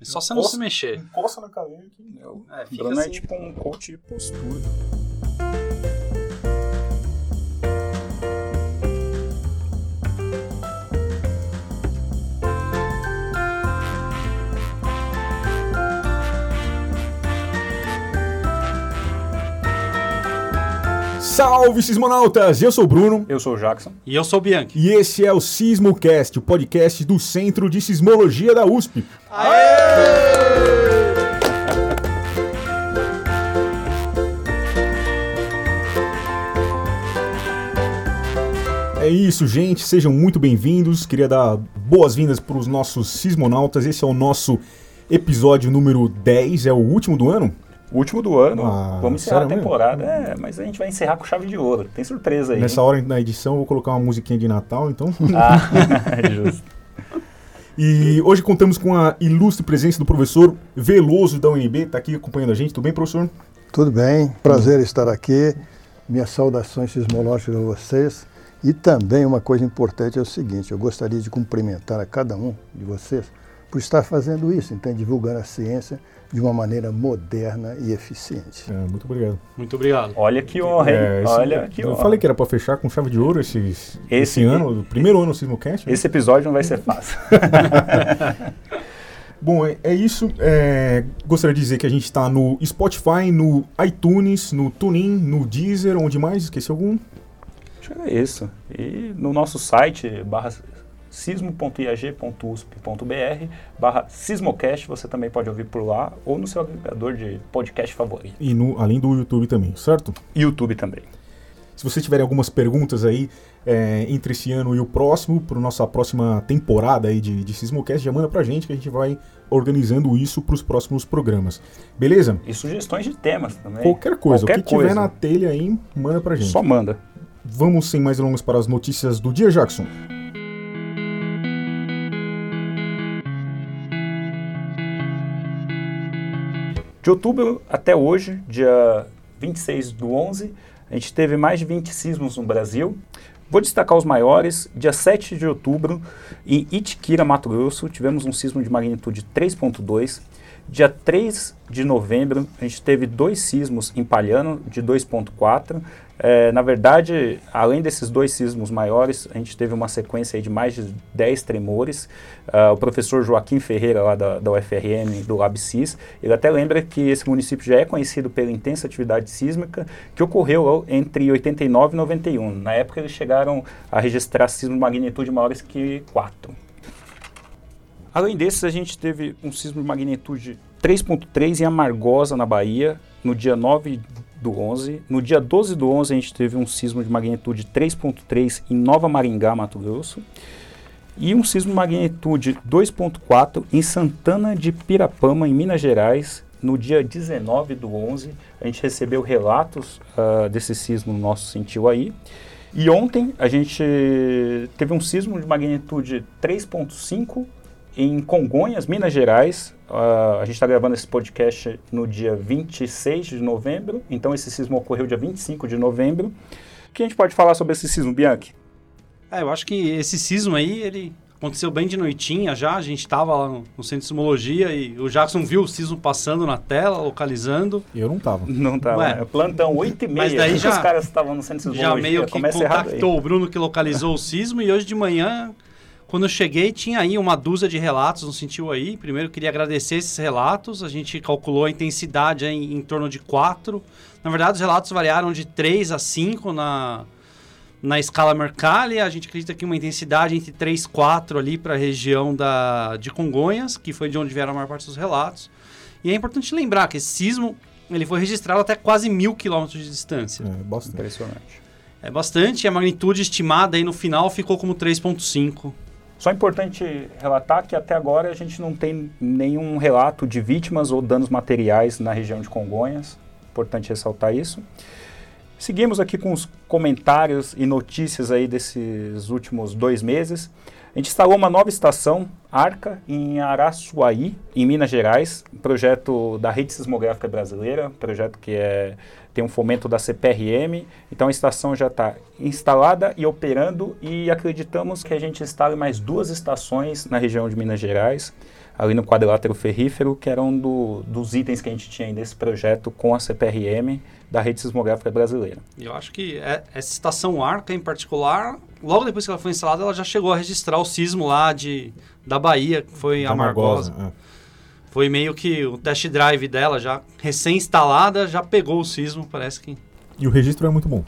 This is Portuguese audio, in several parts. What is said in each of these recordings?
É só você não se mexer. Encosta na cadeira que... É, fica Bruno é assim. tipo um coach de postura. Salve, sismonautas! Eu sou o Bruno Eu sou o Jackson. E eu sou o Bianchi. e esse é o SismoCast, o podcast do Centro de Sismologia da USP. É isso, gente. Sejam muito bem-vindos. Queria dar boas-vindas para os nossos sismonautas. Esse é o nosso episódio número 10, é o último do ano. O último do ano. Ah, Vamos encerrar a mesmo? temporada. É, mas a gente vai encerrar com chave de ouro. Tem surpresa aí. Nessa hein? hora na edição eu vou colocar uma musiquinha de Natal, então. Ah, justo. E hoje contamos com a ilustre presença do professor Veloso da UNB, está aqui acompanhando a gente. Tudo bem, professor? Tudo bem, prazer estar aqui. Minhas saudações sismológicas a vocês. E também uma coisa importante é o seguinte: eu gostaria de cumprimentar a cada um de vocês por estar fazendo isso, então divulgando a ciência de uma maneira moderna e eficiente. É, muito obrigado. Muito obrigado. Olha que honra, hein? É, esse- Olha que eu honra. falei que era para fechar com chave de ouro esse, esse, Esse- ano, o primeiro ano do Sismocast. né? Esse episódio não vai ser fácil. Bom, é, é isso. É, gostaria de dizer que a gente está no Spotify, no iTunes, no TuneIn, no Deezer, onde mais? Esqueci algum? Acho que é isso. E no nosso site, barra sismo.iag.usp.br, barra sismocast, você também pode ouvir por lá, ou no seu agregador de podcast favorito. E no, além do YouTube também, certo? YouTube também. Se vocês tiverem algumas perguntas aí é, entre esse ano e o próximo, para nossa próxima temporada aí de, de Sismocast, já manda pra gente que a gente vai organizando isso para os próximos programas. Beleza? E sugestões de temas também. Qualquer coisa, Qualquer o que tiver coisa. na telha aí, manda pra gente. Só manda. Vamos sem mais delongas para as notícias do dia, Jackson. De outubro até hoje, dia 26 do 11, a gente teve mais de 20 sismos no Brasil. Vou destacar os maiores. Dia 7 de outubro, em Itiquira, Mato Grosso, tivemos um sismo de magnitude 3.2. Dia 3 de novembro, a gente teve dois sismos em Palhano, de 2.4. É, na verdade, além desses dois sismos maiores, a gente teve uma sequência de mais de 10 tremores. Ah, o professor Joaquim Ferreira, lá da, da UFRN, do LabSIS, ele até lembra que esse município já é conhecido pela intensa atividade sísmica que ocorreu entre 89 e 91. Na época, eles chegaram a registrar sismos de magnitude maiores que 4. Além desses, a gente teve um sismo de magnitude 3.3 em Amargosa, na Bahia, no dia 9 do 11. No dia 12 do 11, a gente teve um sismo de magnitude 3.3 em Nova Maringá, Mato Grosso. E um sismo de magnitude 2.4 em Santana de Pirapama, em Minas Gerais, no dia 19 do 11. A gente recebeu relatos ah, desse sismo no nosso sentiu aí. E ontem a gente teve um sismo de magnitude 3.5 em Congonhas, Minas Gerais. Ah, a gente está gravando esse podcast no dia 26 de novembro, então esse sismo ocorreu dia 25 de novembro. O que a gente pode falar sobre esse sismo, Bianchi? É, eu acho que esse sismo aí, ele aconteceu bem de noitinha já. A gente estava lá no, no centro de sismologia e o Jackson viu o sismo passando na tela, localizando. Eu não tava. Não tá, Ué. né? plantão 8 e meia. Mas daí já- os caras estavam no centro de Já sismologia, meio que contactou o Bruno que localizou o sismo e hoje de manhã, quando eu cheguei, tinha aí uma dúzia de relatos, não sentiu aí. Primeiro, eu queria agradecer esses relatos. A gente calculou a intensidade em, em torno de 4. Na verdade, os relatos variaram de 3 a 5 na, na escala Mercalli. A gente acredita que uma intensidade entre 3 e 4 ali para a região da, de Congonhas, que foi de onde vieram a maior parte dos relatos. E é importante lembrar que esse sismo ele foi registrado até quase mil quilômetros de distância. É, bastante. Impressionante. É bastante, e a magnitude estimada aí no final ficou como 3.5. Só é importante relatar que até agora a gente não tem nenhum relato de vítimas ou danos materiais na região de Congonhas. Importante ressaltar isso. Seguimos aqui com os comentários e notícias aí desses últimos dois meses. A gente instalou uma nova estação, ARCA, em Araçuaí, em Minas Gerais, projeto da Rede Sismográfica Brasileira, projeto que é, tem um fomento da CPRM. Então a estação já está instalada e operando e acreditamos que a gente instale mais duas estações na região de Minas Gerais. ali no quadrilátero ferrífero, que era um do, dos itens que a gente tinha nesse projeto com a CPRM da rede sismográfica brasileira. Eu acho que é, essa estação Arca, em particular, logo depois que ela foi instalada, ela já chegou a registrar o sismo lá de, da Bahia, que foi da Amargosa. Margosa, é. Foi meio que o test drive dela, já recém-instalada, já pegou o sismo, parece que... E o registro é muito bom.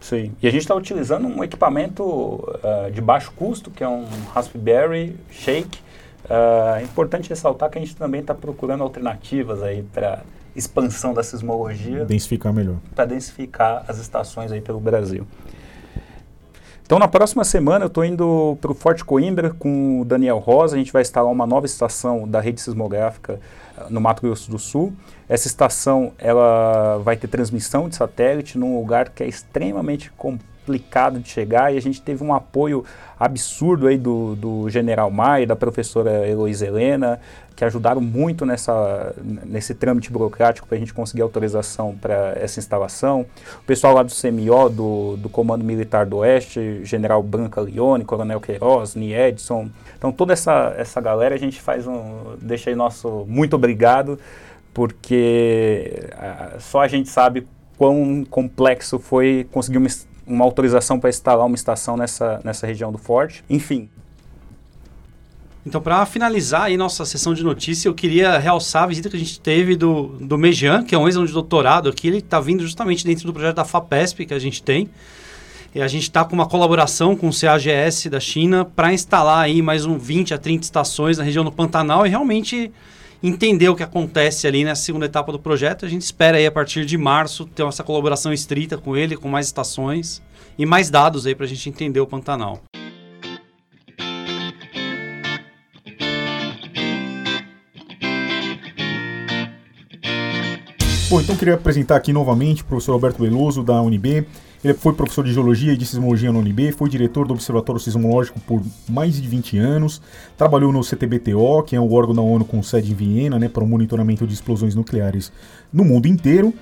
Sim. E a gente está utilizando um equipamento uh, de baixo custo, que é um Raspberry Shake. Uh, é importante ressaltar que a gente também está procurando alternativas aí para expansão da sismologia. Densificar melhor. Para densificar as estações aí pelo Brasil. Então, na próxima semana, eu estou indo para o Forte Coimbra com o Daniel Rosa. A gente vai instalar uma nova estação da rede sismográfica no Mato Grosso do Sul. Essa estação ela vai ter transmissão de satélite num lugar que é extremamente complicado de chegar e a gente teve um apoio absurdo aí do, do General Maia da professora Heloísa Helena, que ajudaram muito nessa, nesse trâmite burocrático para a gente conseguir autorização para essa instalação. O pessoal lá do CMO, do, do Comando Militar do Oeste, General Branca Leone, Coronel Queiroz, Niedson. Então toda essa, essa galera a gente faz um. deixa aí nosso muito obrigado, porque uh, só a gente sabe quão complexo foi conseguir uma, uma autorização para instalar uma estação nessa, nessa região do Forte. Enfim, então, para finalizar aí nossa sessão de notícia, eu queria realçar a visita que a gente teve do, do Mejian, que é um ex de doutorado aqui. Ele está vindo justamente dentro do projeto da FAPESP que a gente tem. E a gente está com uma colaboração com o CAGS da China para instalar aí mais um 20 a 30 estações na região do Pantanal e realmente entender o que acontece ali nessa segunda etapa do projeto. A gente espera aí a partir de março ter essa colaboração estrita com ele, com mais estações e mais dados aí para a gente entender o Pantanal. Bom, então queria apresentar aqui novamente o professor Alberto Veloso, da UNB. Ele foi professor de Geologia e de Sismologia na UNB, foi diretor do Observatório Sismológico por mais de 20 anos, trabalhou no CTBTO, que é o órgão da ONU com sede em Viena, né, para o monitoramento de explosões nucleares no mundo inteiro,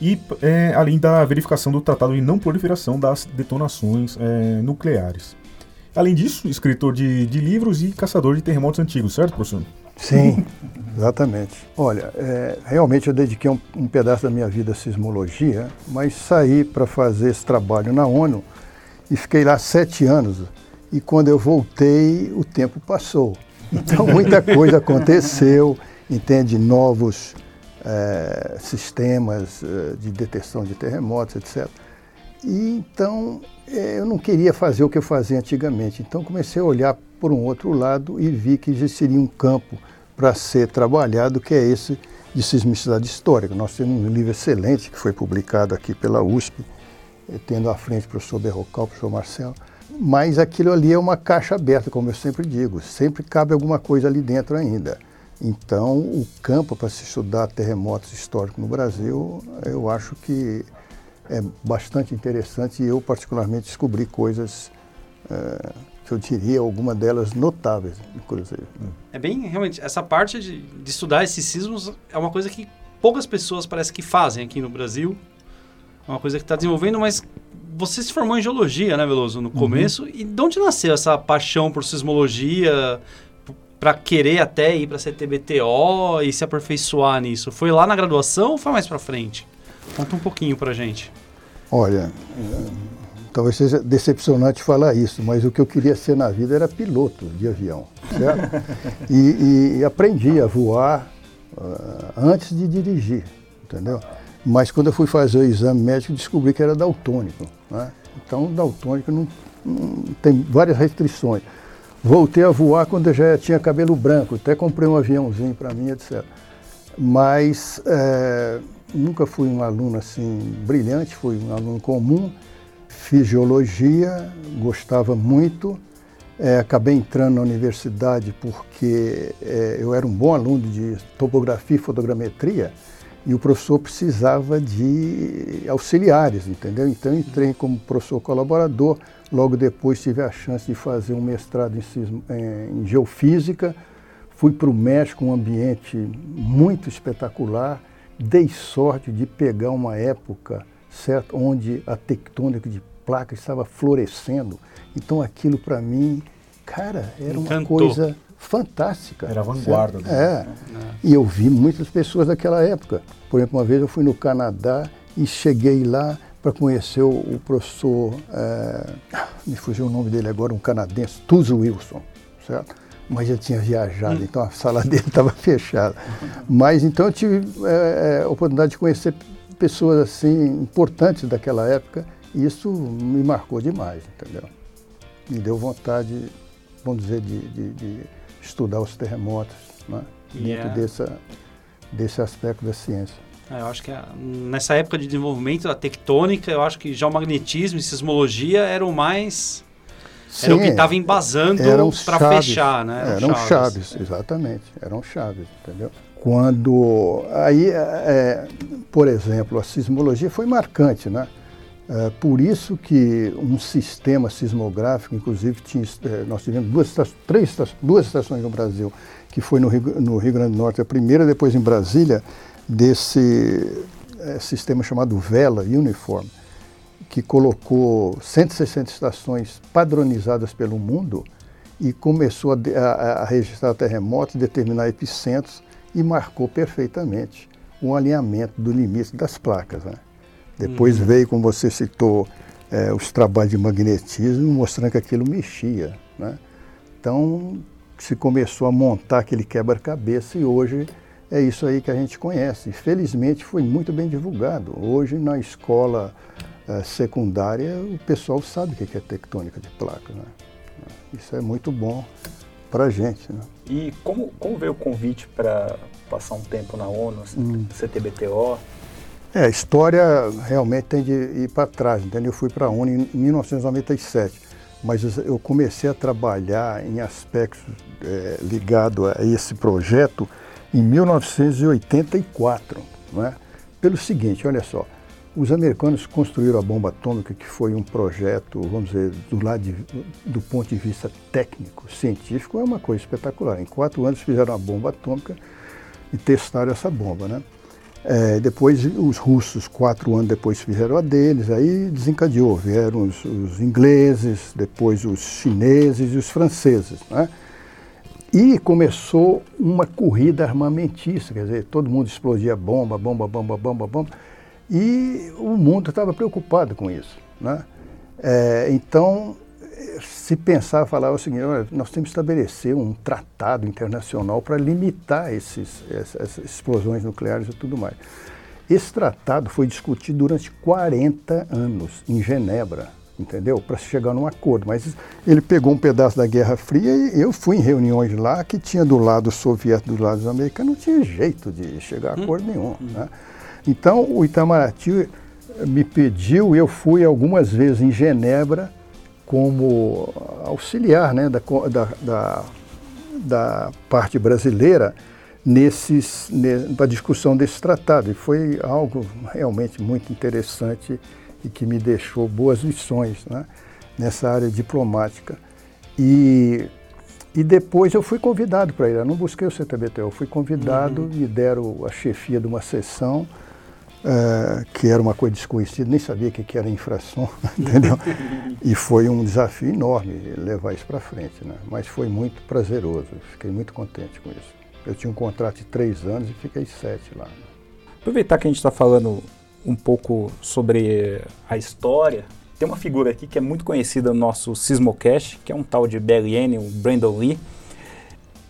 e é, além da verificação do Tratado de Não Proliferação das Detonações é, Nucleares. Além disso, escritor de, de livros e caçador de terremotos antigos, certo, professor? Sim, exatamente. Olha, é, realmente eu dediquei um, um, pedaço da minha vida à sismologia, mas saí para fazer esse trabalho na ONU e fiquei lá sete anos. E quando eu voltei, o tempo passou. Então muita coisa aconteceu, entende? Novos é, sistemas é, de detecção de terremotos, etc. E então é, eu não queria fazer o que eu fazia antigamente. Então comecei a olhar por um outro lado e vi que existiria um campo para ser trabalhado, que é esse de sismicidade histórica. Nós temos um livro excelente que foi publicado aqui pela USP, eh, tendo à frente o professor Berrocal, o professor Marcelo. Mas aquilo ali é uma caixa aberta, como eu sempre digo, sempre cabe alguma coisa ali dentro ainda. Então, o campo para se estudar terremotos históricos no Brasil, eu acho que é bastante interessante e eu, particularmente, descobri coisas é, que eu diria alguma delas notáveis, inclusive. É bem, realmente, essa parte de, de, estudar esses sismos é uma coisa que poucas pessoas parece que fazem aqui no Brasil. É uma coisa que está desenvolvendo, mas você se formou em geologia, né, Veloso, no uhum. começo. Uhum. E de onde nasceu essa paixão por sismologia, para querer até ir para a CTBTO e se aperfeiçoar nisso? Foi lá na graduação ou foi mais para frente? Conta um pouquinho para gente. Olha, Talvez seja decepcionante falar isso, mas o que eu queria ser na vida era piloto de avião, certo? e, e, aprendi a voar uh, antes de dirigir, entendeu? Mas quando eu fui fazer o exame médico, descobri que era daltônico. Né? Então, daltônico não, não, tem várias restrições. Voltei a voar quando eu já tinha cabelo branco, até comprei um aviãozinho para mim, etc. Mas é, nunca fui um aluno assim brilhante, fui um aluno comum Fiz geologia, gostava muito. É, acabei entrando na universidade porque é, eu era um bom aluno de topografia e fotogrametria e o professor precisava de auxiliares, entendeu? Então entrei como professor colaborador. Logo depois tive a chance de fazer um mestrado em, sismo, em geofísica. Fui para o México, um ambiente muito espetacular. Dei sorte de pegar uma época certo? onde a tectônica de placa estava florescendo. Então aquilo para mim, cara, era Encantou. uma coisa fantástica. Era a vanguarda. Certo? É. E eu vi muitas pessoas daquela época. Por exemplo, uma vez eu fui no Canadá e cheguei lá para conhecer o, o professor, é, me fugiu o nome dele agora, um canadense, Tuzo Wilson, certo? Mas já tinha viajado, então a sala dele estava fechada. Mas então eu tive é, a oportunidade de conhecer pessoas assim importantes daquela época e isso me marcou demais, entendeu? Me deu vontade, vamos dizer, de, de, de estudar os terremotos, né? dentro yeah. dessa, desse aspecto da ciência. É, eu acho que a, nessa época de desenvolvimento da tectônica, eu acho que já o magnetismo e sismologia eram mais Sim, era o que estava embasando para fechar, né? Eram, eram chaves. chaves. exatamente. Eram chaves, entendeu? Quando aí, é, por exemplo, a sismologia foi marcante, né? É, por isso que um sistema sismográfico, inclusive tinha, é, nós tivemos duas, três, duas estações no Brasil, que foi no Rio, no Rio Grande do Norte, a primeira, depois em Brasília, desse é, sistema chamado Vela Uniform, que colocou 160 estações padronizadas pelo mundo e começou a, a, a registrar terremotos, determinar epicentros e marcou perfeitamente o alinhamento do limite das placas. Né? Depois uhum. veio, como você citou, é, os trabalhos de magnetismo mostrando que aquilo mexia. Né? Então se começou a montar aquele quebra-cabeça e hoje é isso aí que a gente conhece. Felizmente foi muito bem divulgado. Hoje na escola é, secundária o pessoal sabe o que é tectônica de placa. Né? Isso é muito bom para a gente. Né? E como, como veio o convite para passar um tempo na ONU, hum. CTBTO? É, a história realmente tem de ir para trás, entendeu? Eu fui para a ONU em 1997, mas eu comecei a trabalhar em aspectos é, ligados a esse projeto em 1984, não é? Pelo seguinte, olha só, os americanos construíram a bomba atômica, que foi um projeto, vamos dizer, do, lado de, do ponto de vista técnico, científico, é uma coisa espetacular. Em quatro anos fizeram a bomba atômica e testaram essa bomba, né? É, depois os russos, quatro anos depois, fizeram a deles, aí desencadeou. Vieram os, os ingleses, depois os chineses e os franceses. Né? E começou uma corrida armamentista, quer dizer, todo mundo explodia bomba, bomba, bomba, bomba, bomba. E o mundo estava preocupado com isso. Né? É, então, se pensar, falar o seguinte, olha, nós temos que estabelecer um tratado internacional para limitar esses, essas explosões nucleares e tudo mais. Esse tratado foi discutido durante 40 anos em Genebra, entendeu? Para chegar num acordo. Mas ele pegou um pedaço da Guerra Fria e eu fui em reuniões lá que tinha do lado soviético, do lado dos americanos, não tinha jeito de chegar a acordo nenhum. Hum. Né? Então, o Itamaraty me pediu, eu fui algumas vezes em Genebra como auxiliar né, da, da, da, da parte brasileira nesses, para a discussão desse tratado. E foi algo realmente muito interessante e que me deixou boas lições né, nessa área diplomática. E, e depois eu fui convidado para ir, eu não busquei o CTBT, eu fui convidado, uhum. me deram a chefia de uma sessão uh, que era uma coisa desconhecida, nem sabia o que, que era infração, entendeu? E foi um desafio enorme levar isso para frente, né? Mas foi muito prazeroso, fiquei muito contente com isso. Eu tinha um contrato de três anos e fiquei sete lá. Aproveitar que a gente está falando um pouco sobre a história, tem uma figura aqui que é muito conhecida no nosso Sismocast, que é um tal de Anne, o Brandon Lee.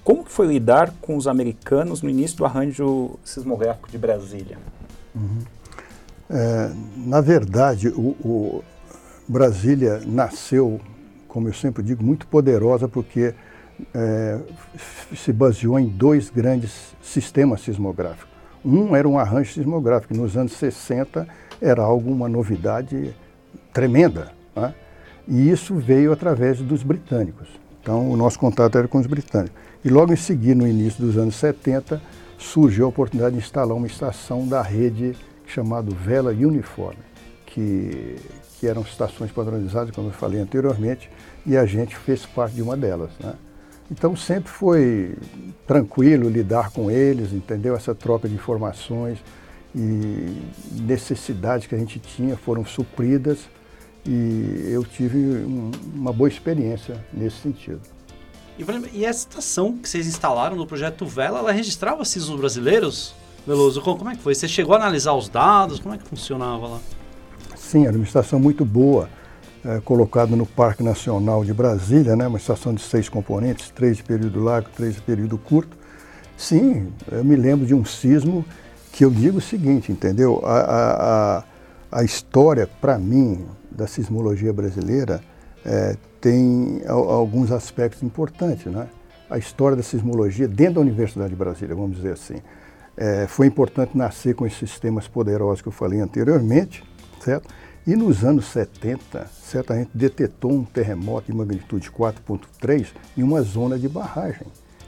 Como foi lidar com os americanos no início do arranjo sismográfico de Brasília? É, na verdade, o, o, Brasília nasceu, como eu sempre digo, muito poderosa porque é, se baseou em dois grandes sistemas sismográficos. Um era um arranjo sismográfico, nos anos 60 era algo, uma novidade tremenda. Né? E isso veio através dos britânicos. Então, o nosso contato era com os britânicos. E logo em seguida, no início dos anos 70, surgiu a oportunidade de instalar uma estação da rede chamada Vela Uniforme, que, que eram estações padronizadas, como eu falei anteriormente, e a gente fez parte de uma delas. Né? Então sempre foi tranquilo lidar com eles, entendeu? Essa troca de informações e necessidades que a gente tinha foram supridas e eu tive um, uma boa experiência nesse sentido. E, e essa estação que vocês instalaram no projeto Vela, ela registrava sismos brasileiros? Veloso, como é que foi? Você chegou a analisar os dados? Como é que funcionava lá? Sim, era uma estação muito boa, é, colocada no Parque Nacional de Brasília, né? uma estação de seis componentes, três de período largo, três de período curto. Sim, eu me lembro de um sismo que eu digo o seguinte, entendeu? A, a, a, a história, para mim, da sismologia brasileira é, tem alguns aspectos importantes, né? A história da sismologia dentro da Universidade de Brasília, vamos dizer assim. É, foi importante nascer com esses sistemas poderosos que eu falei anteriormente, certo? E nos anos 70, certamente detectou um terremoto de magnitude 4.3 em uma zona de barragem.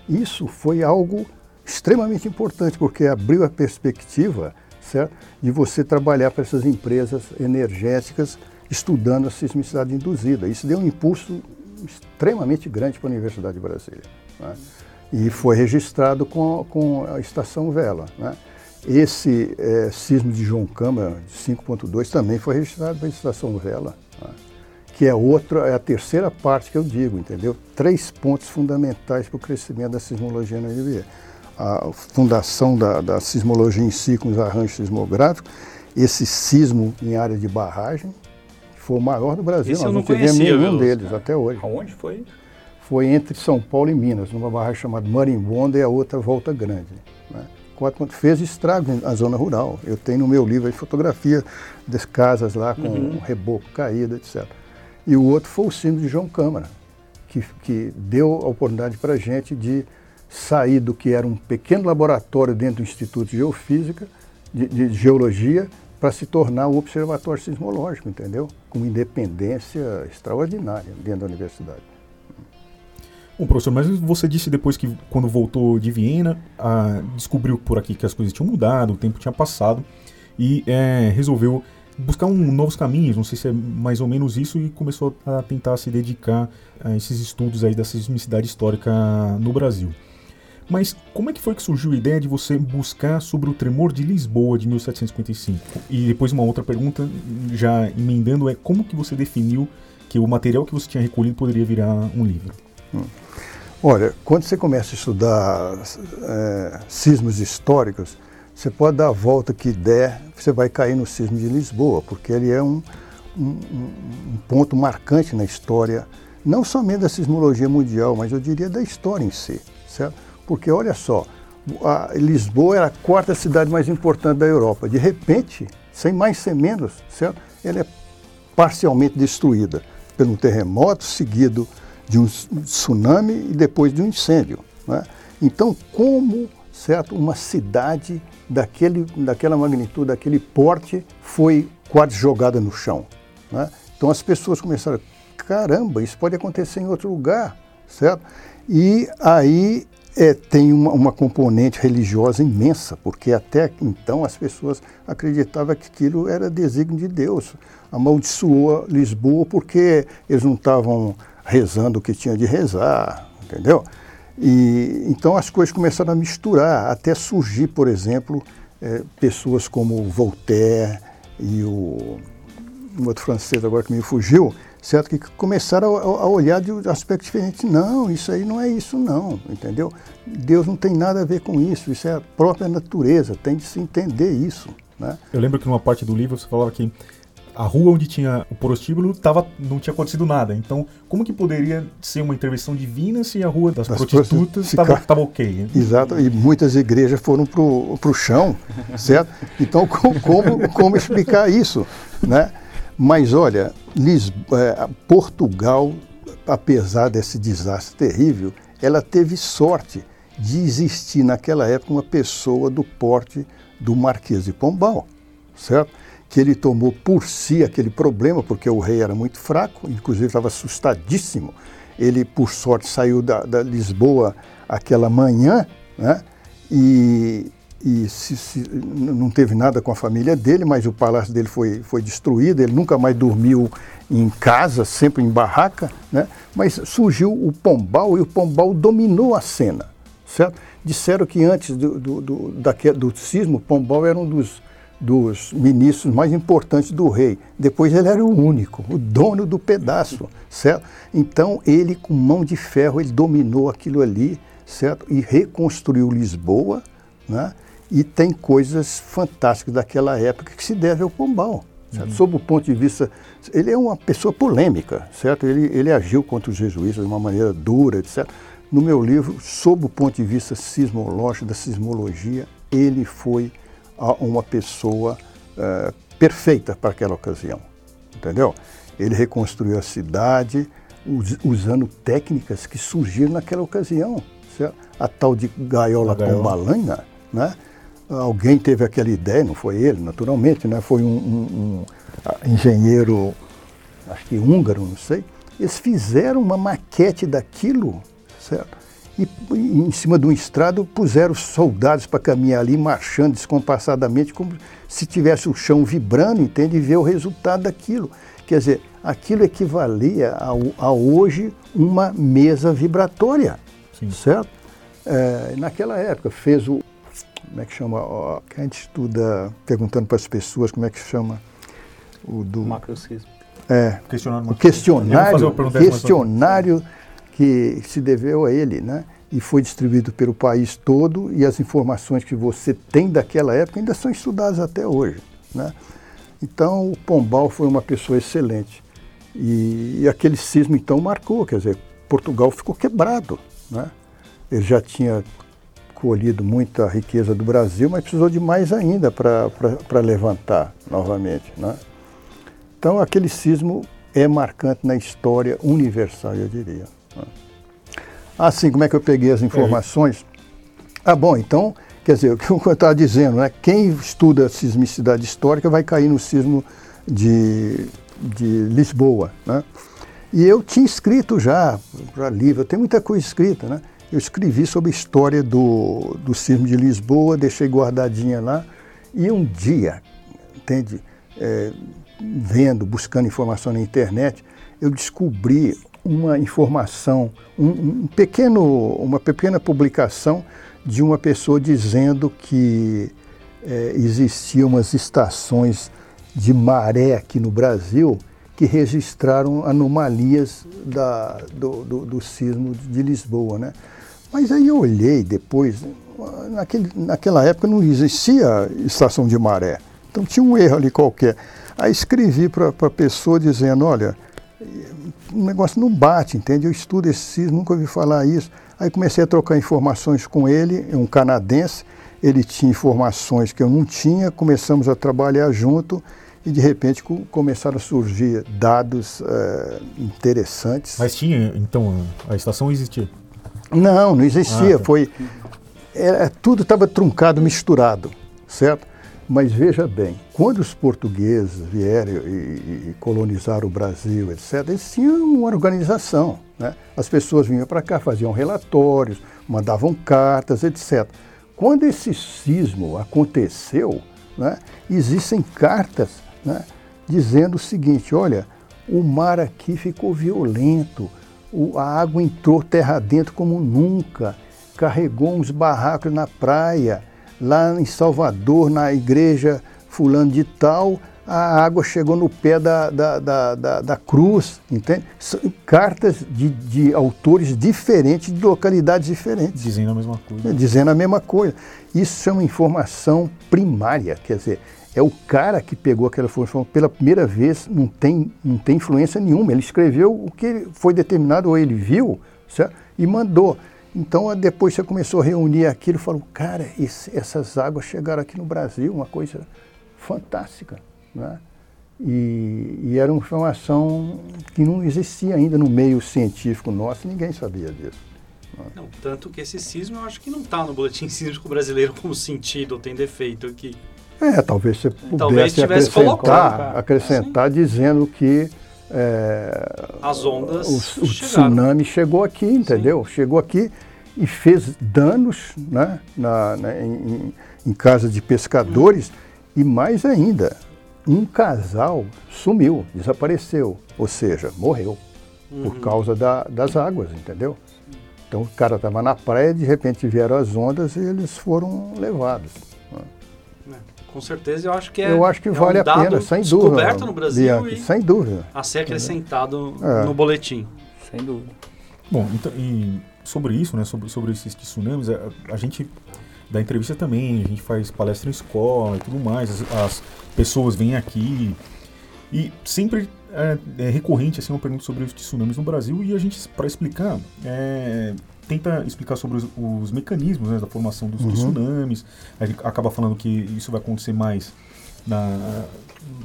Isso foi algo extremamente importante, porque abriu a perspectiva certo, de você trabalhar para essas empresas energéticas estudando a sismicidade induzida. Isso deu um impulso extremamente grande para a Universidade de Brasília. Né? E foi registrado com, com a estação Vela. Né? Esse é, sismo de João Câmara, de 5.2, também foi registrado pela estação Vela, né? que é outra, é a terceira parte que eu digo, entendeu? Três pontos fundamentais para o crescimento da sismologia na UNB. A fundação da, da sismologia em si, com os arranjos sismográficos, esse sismo em área de barragem, foi o maior do Brasil. Esse Nós não, não tivemos nenhum viu? deles até hoje. Aonde foi? Foi entre São Paulo e Minas, numa barragem chamada Marimbonda e a outra Volta Grande. Né? quatro, fez estrago na zona rural. Eu tenho no meu livro a fotografia das casas lá com uhum. reboco caído, etc. E o outro foi o sino de João Câmara, que, que deu a oportunidade para a gente de sair do que era um pequeno laboratório dentro do Instituto de Geofísica, de, de Geologia, para se tornar um observatório sismológico, entendeu? Com independência extraordinária dentro da universidade. Bom, professor, mas você disse depois que quando voltou de Viena, ah, descobriu por aqui que as coisas tinham mudado, o tempo tinha passado e é, resolveu buscar um, novos caminhos, não sei se é mais ou menos isso, e começou a tentar se dedicar a esses estudos aí da sismicidade histórica no Brasil. Mas como é que foi que surgiu a ideia de você buscar sobre o tremor de Lisboa de 1755? E depois uma outra pergunta, já emendando, é como que você definiu que o material que você tinha recolhido poderia virar um livro? Hum. Olha, quando você começa a estudar é, sismos históricos, você pode dar a volta que der, você vai cair no sismo de Lisboa, porque ele é um, um, um ponto marcante na história, não somente da sismologia mundial, mas eu diria da história em si, certo? Porque olha só, Lisboa era a quarta cidade mais importante da Europa. De repente, sem mais sem menos, certo? Ela é parcialmente destruída pelo terremoto, seguido de um tsunami e depois de um incêndio. Né? Então, como certo, uma cidade daquele, daquela magnitude, daquele porte, foi quase jogada no chão? Né? Então as pessoas começaram, caramba, isso pode acontecer em outro lugar, certo? E aí é, tem uma, uma, componente religiosa imensa, porque até então as pessoas acreditavam que aquilo era desígnio de Deus. Amaldiçoou Lisboa porque eles não estavam rezando o que tinha de rezar, entendeu? E então as coisas começaram a misturar, até surgir, por exemplo, é, pessoas como Voltaire e o outro francês agora que me fugiu, certo? Que começaram a, a olhar de um aspecto diferente. Não, isso aí não é isso não, entendeu? Deus não tem nada a ver com isso, isso é a própria natureza, tem de se entender isso. Né? Eu lembro que numa parte do livro você falava que a rua onde tinha o prostíbulo tava, não tinha acontecido nada. Então, como que poderia ser uma intervenção divina se a rua das, das prostitutas estava ok? Exato, e muitas igrejas foram para o chão, certo? Então, como, como, como explicar isso? Né? Mas olha, Lisboa, é, Portugal, apesar desse desastre terrível, ela teve sorte de existir naquela época uma pessoa do porte do Marquês de Pombal, certo? que ele tomou por si aquele problema, porque o rei era muito fraco, inclusive estava assustadíssimo. Ele, por sorte, saiu da, da Lisboa aquela manhã, né? E, e se, se, não teve nada com a família dele, mas o palácio dele foi, foi destruído, ele nunca mais dormiu em casa, sempre em barraca, né? mas surgiu o Pombal e o Pombal dominou a cena, certo? Disseram que antes do, do, do, do sismo, Pombal era um dos dos ministros mais importantes do rei. Depois ele era o único, o dono do pedaço, certo? Então ele, com mão de ferro, ele dominou aquilo ali, certo? E reconstruiu Lisboa, né? E tem coisas fantásticas daquela época que se deve ao Pombal. Uhum. Sob o ponto de vista, ele é uma pessoa polêmica, certo? Ele, ele agiu contra os jesuítas de uma maneira dura, etc. No meu livro, sob o ponto de vista sismológico, da sismologia, ele foi uma pessoa uh, perfeita para aquela ocasião, entendeu? Ele reconstruiu a cidade us, usando técnicas que surgiram naquela ocasião, certo? A tal de gaiola, gaiola. pombalana, né? Alguém teve aquela ideia, não foi ele, naturalmente, né? Foi um, um, um engenheiro, acho que húngaro, não sei. Eles fizeram uma maquete daquilo, certo? e em cima de um estrado puseram soldados para caminhar ali, marchando descompassadamente, como se tivesse o chão vibrando, entende? E ver o resultado daquilo. Quer dizer, aquilo equivalia a, a hoje uma mesa vibratória, Sim. certo? É, naquela época fez o, como é que chama, ó, que a gente estuda perguntando para as pessoas como é que chama o do... Macrocismo. É, o questionário, questionário que se deveu a ele, né? E foi distribuído pelo país todo e as informações que você tem daquela época ainda são estudadas até hoje, né? Então o Pombal foi uma pessoa excelente e, e aquele sismo então marcou, quer dizer, Portugal ficou quebrado, né? Ele já tinha colhido muita riqueza do Brasil, mas precisou de mais ainda para levantar novamente, né? Então aquele sismo é marcante na história universal, eu diria. Assim, como é que eu peguei as informações? Ah, bom, então, quer dizer, o que eu estava dizendo, né? Quem estuda sismicidade histórica vai cair no sismo de, de Lisboa, né? E eu tinha escrito já para livro, eu tenho muita coisa escrita, né? Eu escrevi sobre a história do, do sismo de Lisboa, deixei guardadinha lá, e um dia, entende, é, vendo, buscando informação na internet, eu descobri uma informação, um, um pequeno, uma pequena publicação de uma pessoa dizendo que é, existiam umas estações de maré aqui no Brasil que registraram anomalias da, do, do, do, sismo de Lisboa. Né? Mas aí eu olhei depois, naquele, naquela época não existia estação de maré, então tinha um erro ali qualquer. Aí escrevi para a pessoa dizendo, olha, o negócio não bate, entende? Eu estudo esse sismo, nunca ouvi falar isso. Aí comecei a trocar informações com ele, é um canadense, ele tinha informações que eu não tinha, começamos a trabalhar junto e de repente começaram a surgir dados é, interessantes. Mas tinha, então, a estação existia? Não, não existia. Ah. Foi, é, tudo estava truncado, misturado, certo? Mas veja bem, quando os portugueses vieram e, e colonizaram o Brasil, etc., eles tinham uma organização. Né? As pessoas vinham para cá, faziam relatórios, mandavam cartas, etc. Quando esse sismo aconteceu, né, existem cartas né, dizendo o seguinte: olha, o mar aqui ficou violento, o, a água entrou terra dentro como nunca, carregou uns barracos na praia lá em Salvador, na igreja fulano de tal, a água chegou no pé da, da, da, da, da cruz, entende? Cartas de, de autores diferentes, de localidades diferentes. Dizendo a mesma coisa. Dizendo a mesma coisa. Isso é uma informação primária, quer dizer, é o cara que pegou aquela informação pela primeira vez, não tem, não tem influência nenhuma. Ele escreveu o que foi determinado, ou ele viu, certo? e mandou. Então, depois você começou a reunir aquilo e falou, cara, esse, essas águas chegaram aqui no Brasil, uma coisa fantástica. Né? E, e, era uma informação que não existia ainda no meio científico nosso, ninguém sabia disso. Né? Não, tanto que esse sismo eu acho que não está no boletim sísmico brasileiro como sentido, ou tem defeito aqui. É, talvez você pudesse talvez acrescentar, acrescentar dizendo que é, as ondas o, o tsunami chegou aqui, entendeu? Sim. Chegou aqui e fez danos né, na, na em, em, casa de pescadores e mais ainda, um casal sumiu, desapareceu, ou seja, morreu uhum. por causa da, das águas, entendeu? Então o cara estava na praia, de repente vieram as ondas e eles foram levados. É, com certeza eu acho que é. Eu acho que é vale um a pena, sem descoberto dúvida. no Brasil Bianchi, e Sem dúvida. a ser acrescentado É. no boletim. Sem dúvida. Bom, então, e sobre isso, né, sobre, sobre esses tsunamis, a, a gente dá entrevista também, a gente faz palestra em escola e tudo mais, as, as pessoas vêm aqui e sempre é, é recorrente assim uma pergunta sobre os tsunamis no Brasil e a gente, para explicar, é, tenta explicar sobre os, os mecanismos né, da formação dos Uhum. tsunamis, a gente acaba falando que isso vai acontecer mais na,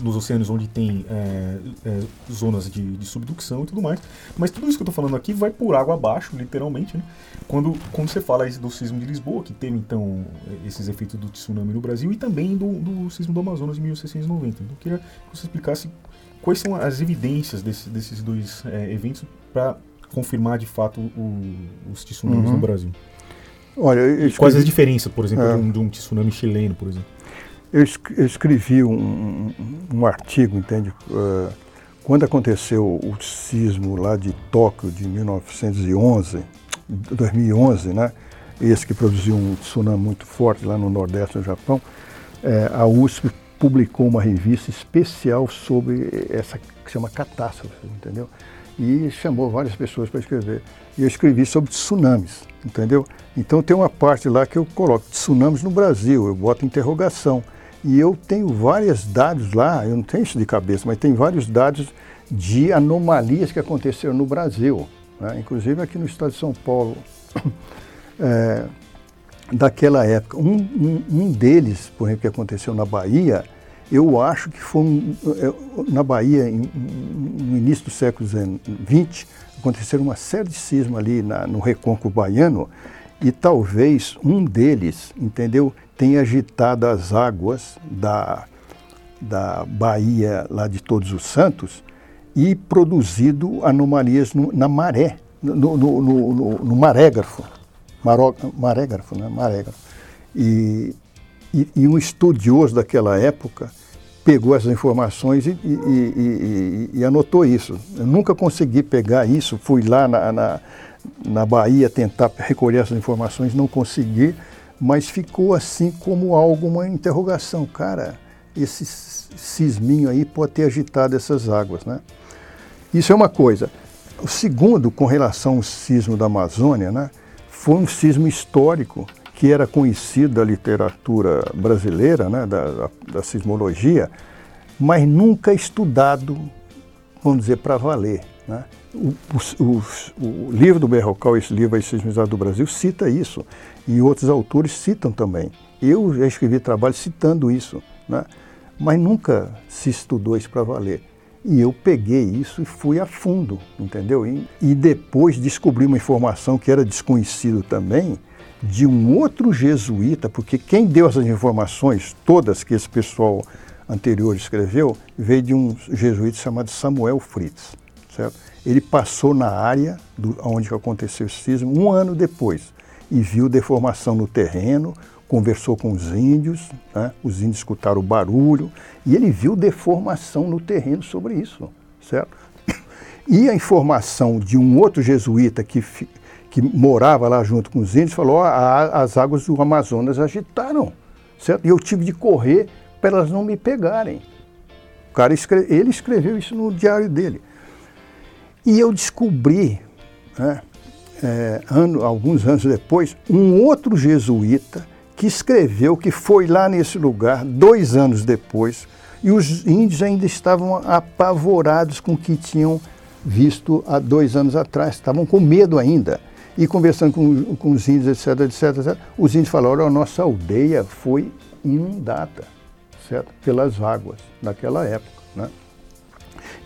nos oceanos onde tem é, é, zonas de, de subducção e tudo mais. Mas tudo isso que eu estou falando aqui vai por água abaixo, literalmente, né? Quando, quando você fala do sismo de Lisboa, que teve então esses efeitos do tsunami no Brasil e também do, do sismo do Amazonas em 1690. Então eu queria que você explicasse quais são as evidências desse, desses dois é, eventos para confirmar de fato o- os tsunamis Uhum. no Brasil. Olha, eu E quais as escrevi, diferenças, por exemplo, É. de, um, de um tsunami chileno, por exemplo? eu es- eu escrevi um, um- artigo, entende? Eh, quando aconteceu o sismo lá de Tóquio de 1911, 2011, né? Esse que produziu um tsunami muito forte lá no Nordeste do Japão, eh, a USP publicou uma revista especial sobre essa que chama catástrofe, entendeu? E chamou várias pessoas para escrever. E eu escrevi sobre tsunamis, entendeu? Então tem uma parte lá que eu coloco tsunamis no Brasil, eu boto interrogação. E eu tenho vários dados lá, eu não tenho isso de cabeça, mas tem vários dados de anomalias que aconteceram no Brasil. né? Inclusive aqui no estado de São Paulo, é, daquela época. Um, um, um deles, por exemplo, que aconteceu na Bahia, eu acho que foi um, é, na Bahia, em- no início do século XX, aconteceram uma série de sismos ali na- no recôncavo baiano, e talvez um deles, entendeu, tenha agitado as águas da, da Bahia lá de Todos os Santos e produzido anomalias no- na maré, no, no, no, no- no marégrafo. Maró, marégrafo, né? Marégrafo. E, e, e um estudioso daquela época pegou essas informações e, e- e- e- anotou isso. Eu nunca consegui pegar isso, fui lá na, na, na Bahia tentar recolher essas informações, não consegui, mas ficou assim como algo, uma interrogação. Cara, esse sisminho aí pode ter agitado essas águas, né? Isso é uma coisa. O segundo, com relação ao sismo da Amazônia, né, foi um sismo histórico que era conhecido da literatura brasileira, né, da, da, da sismologia, mas nunca estudado, vamos dizer, para valer. Né? O, o- o- livro do Berrocal, esse livro aí, Sismizado do Brasil, cita isso. E outros autores citam também. Eu já escrevi trabalho citando isso, né? mas nunca se estudou isso para valer. E eu peguei isso e fui a fundo, entendeu? E, e depois descobri uma informação que era desconhecido também, de um outro jesuíta, porque quem deu essas informações, todas que esse pessoal anterior escreveu, veio de um jesuíta chamado Samuel Fritz, certo? Ele passou na área do, onde aconteceu o sismo um ano depois e viu deformação no terreno, conversou com os índios, né? os índios escutaram o barulho e ele viu deformação no terreno sobre isso, certo? E a informação de um outro jesuíta que, que morava lá junto com os índios falou: "Ó, a- as águas do Amazonas agitaram, certo? E eu tive de correr para elas não me pegarem. O cara ele escreveu isso no diário dele. E eu descobri, né, é, ano- alguns anos depois, um outro jesuíta que escreveu que foi lá nesse lugar dois anos depois e os índios ainda estavam apavorados com o que tinham visto há dois anos atrás, estavam com medo ainda. E conversando com, com os índios, etc, etc, etc, os índios falaram, olha, a nossa aldeia foi inundada, certo? Pelas águas naquela época, né?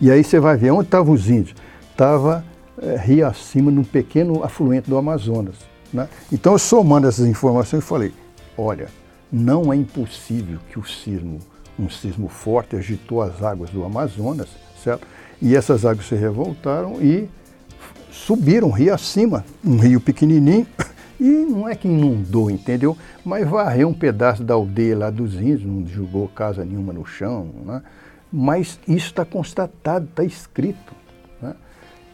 E aí você vai ver onde estavam os índios. Estava eh, rio acima, num pequeno afluente do Amazonas. Né? Então, eu somando essas informações, eu falei: olha, não é impossível que o sismo, um sismo forte, agitou as águas do Amazonas, certo? E essas águas se revoltaram e subiram rio acima, um rio pequenininho, e não é que inundou, entendeu? Mas varreu um pedaço da aldeia lá dos índios, não jogou casa nenhuma no chão, né? Mas isso está constatado, está escrito. né?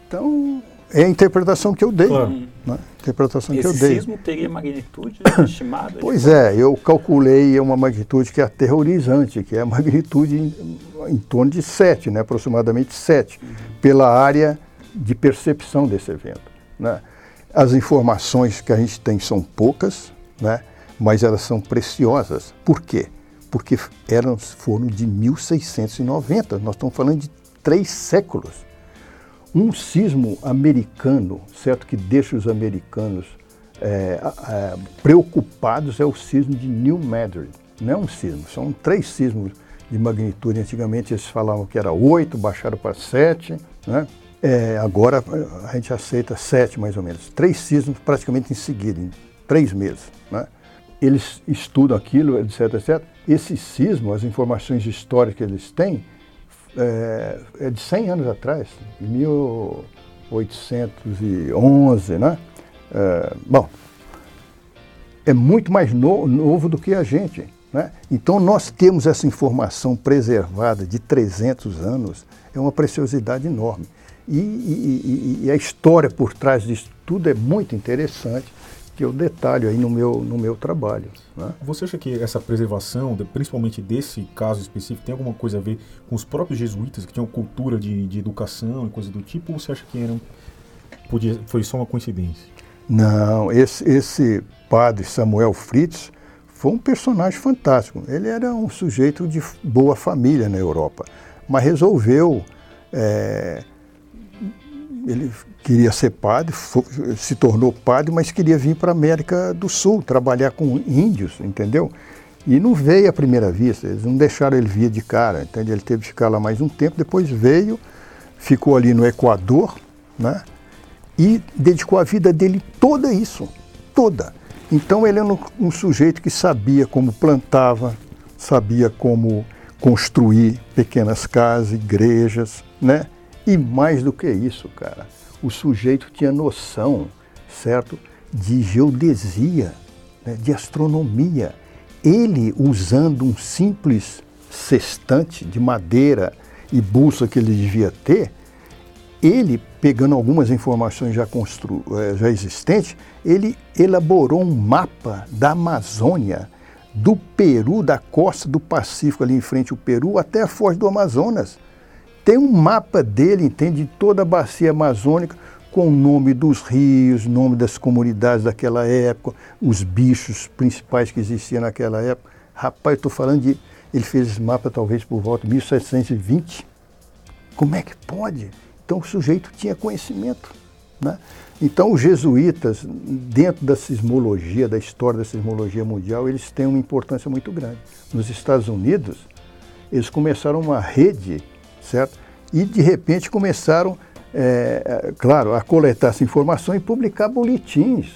Então, é a interpretação que eu dei. Claro. Né? Interpretação Esse que eu dei. sismo teria magnitude estimada? Pois é, eu calculei uma magnitude que é aterrorizante, que é a magnitude em, em torno de 7, né, aproximadamente 7, pela área de percepção desse evento. Né? As informações que a gente tem são poucas, né, mas elas são preciosas. Por quê? Porque eram, foram de 1690, nós estamos falando de três séculos. Um sismo americano, certo, que deixa os americanos é, é, preocupados é o sismo de New Madrid. Não é um sismo, são três sismos de magnitude. Antigamente eles falavam que era oito, baixaram para sete. Né? É, agora a gente aceita sete mais ou menos. Três sismos praticamente em seguida, em três meses. Né? Eles estudam aquilo, etc, etc. Esse sismo, as informações históricas que eles têm, é, é de 100 anos atrás, 1811, né? É, bom, é muito mais no, novo do que a gente. Né? Então, nós temos essa informação preservada de 300 anos, é uma preciosidade enorme. E, e, e, a história por trás disso tudo é muito interessante que eu detalho aí no meu, no meu trabalho. Né? Você acha que essa preservação, principalmente desse caso específico, tem alguma coisa a ver com os próprios jesuítas que tinham cultura de, de educação e coisa do tipo? Ou você acha que eram, podia, foi só uma coincidência? Não, esse, esse padre Samuel Fritz foi um personagem fantástico. Ele era um sujeito de boa família na Europa, mas resolveu. É, ele queria ser padre, se tornou padre, mas queria vir para a América do Sul, trabalhar com índios, entendeu? E não veio à primeira vista, eles não deixaram ele vir de cara, entende? Ele teve que ficar lá mais um tempo, depois veio, ficou ali no Equador, né? E dedicou a vida dele toda a isso, toda. Então ele era um, um sujeito que sabia como plantava, sabia como construir pequenas casas, igrejas, né? E mais do que isso, cara, o sujeito tinha noção, certo, de geodesia, né, de astronomia. Ele, usando um simples sextante de madeira e bolsa que ele devia ter, ele, pegando algumas informações já, constru, eh, já existentes, ele elaborou um mapa da Amazônia, do Peru, da costa do Pacífico, ali em frente ao Peru, até a foz do Amazonas. Tem um mapa dele, entende, de toda a bacia amazônica, com o nome dos rios, nome das comunidades daquela época, os bichos principais que existiam naquela época. Rapaz, estou falando de. Ele fez esse mapa talvez por volta de 1720. Como é que pode? Então o sujeito tinha conhecimento. Né? Então os jesuítas, dentro da sismologia, da história da sismologia mundial, eles têm uma importância muito grande. Nos Estados Unidos, eles começaram uma rede certo? E de repente começaram, é, claro, a coletar essa informação e publicar boletins,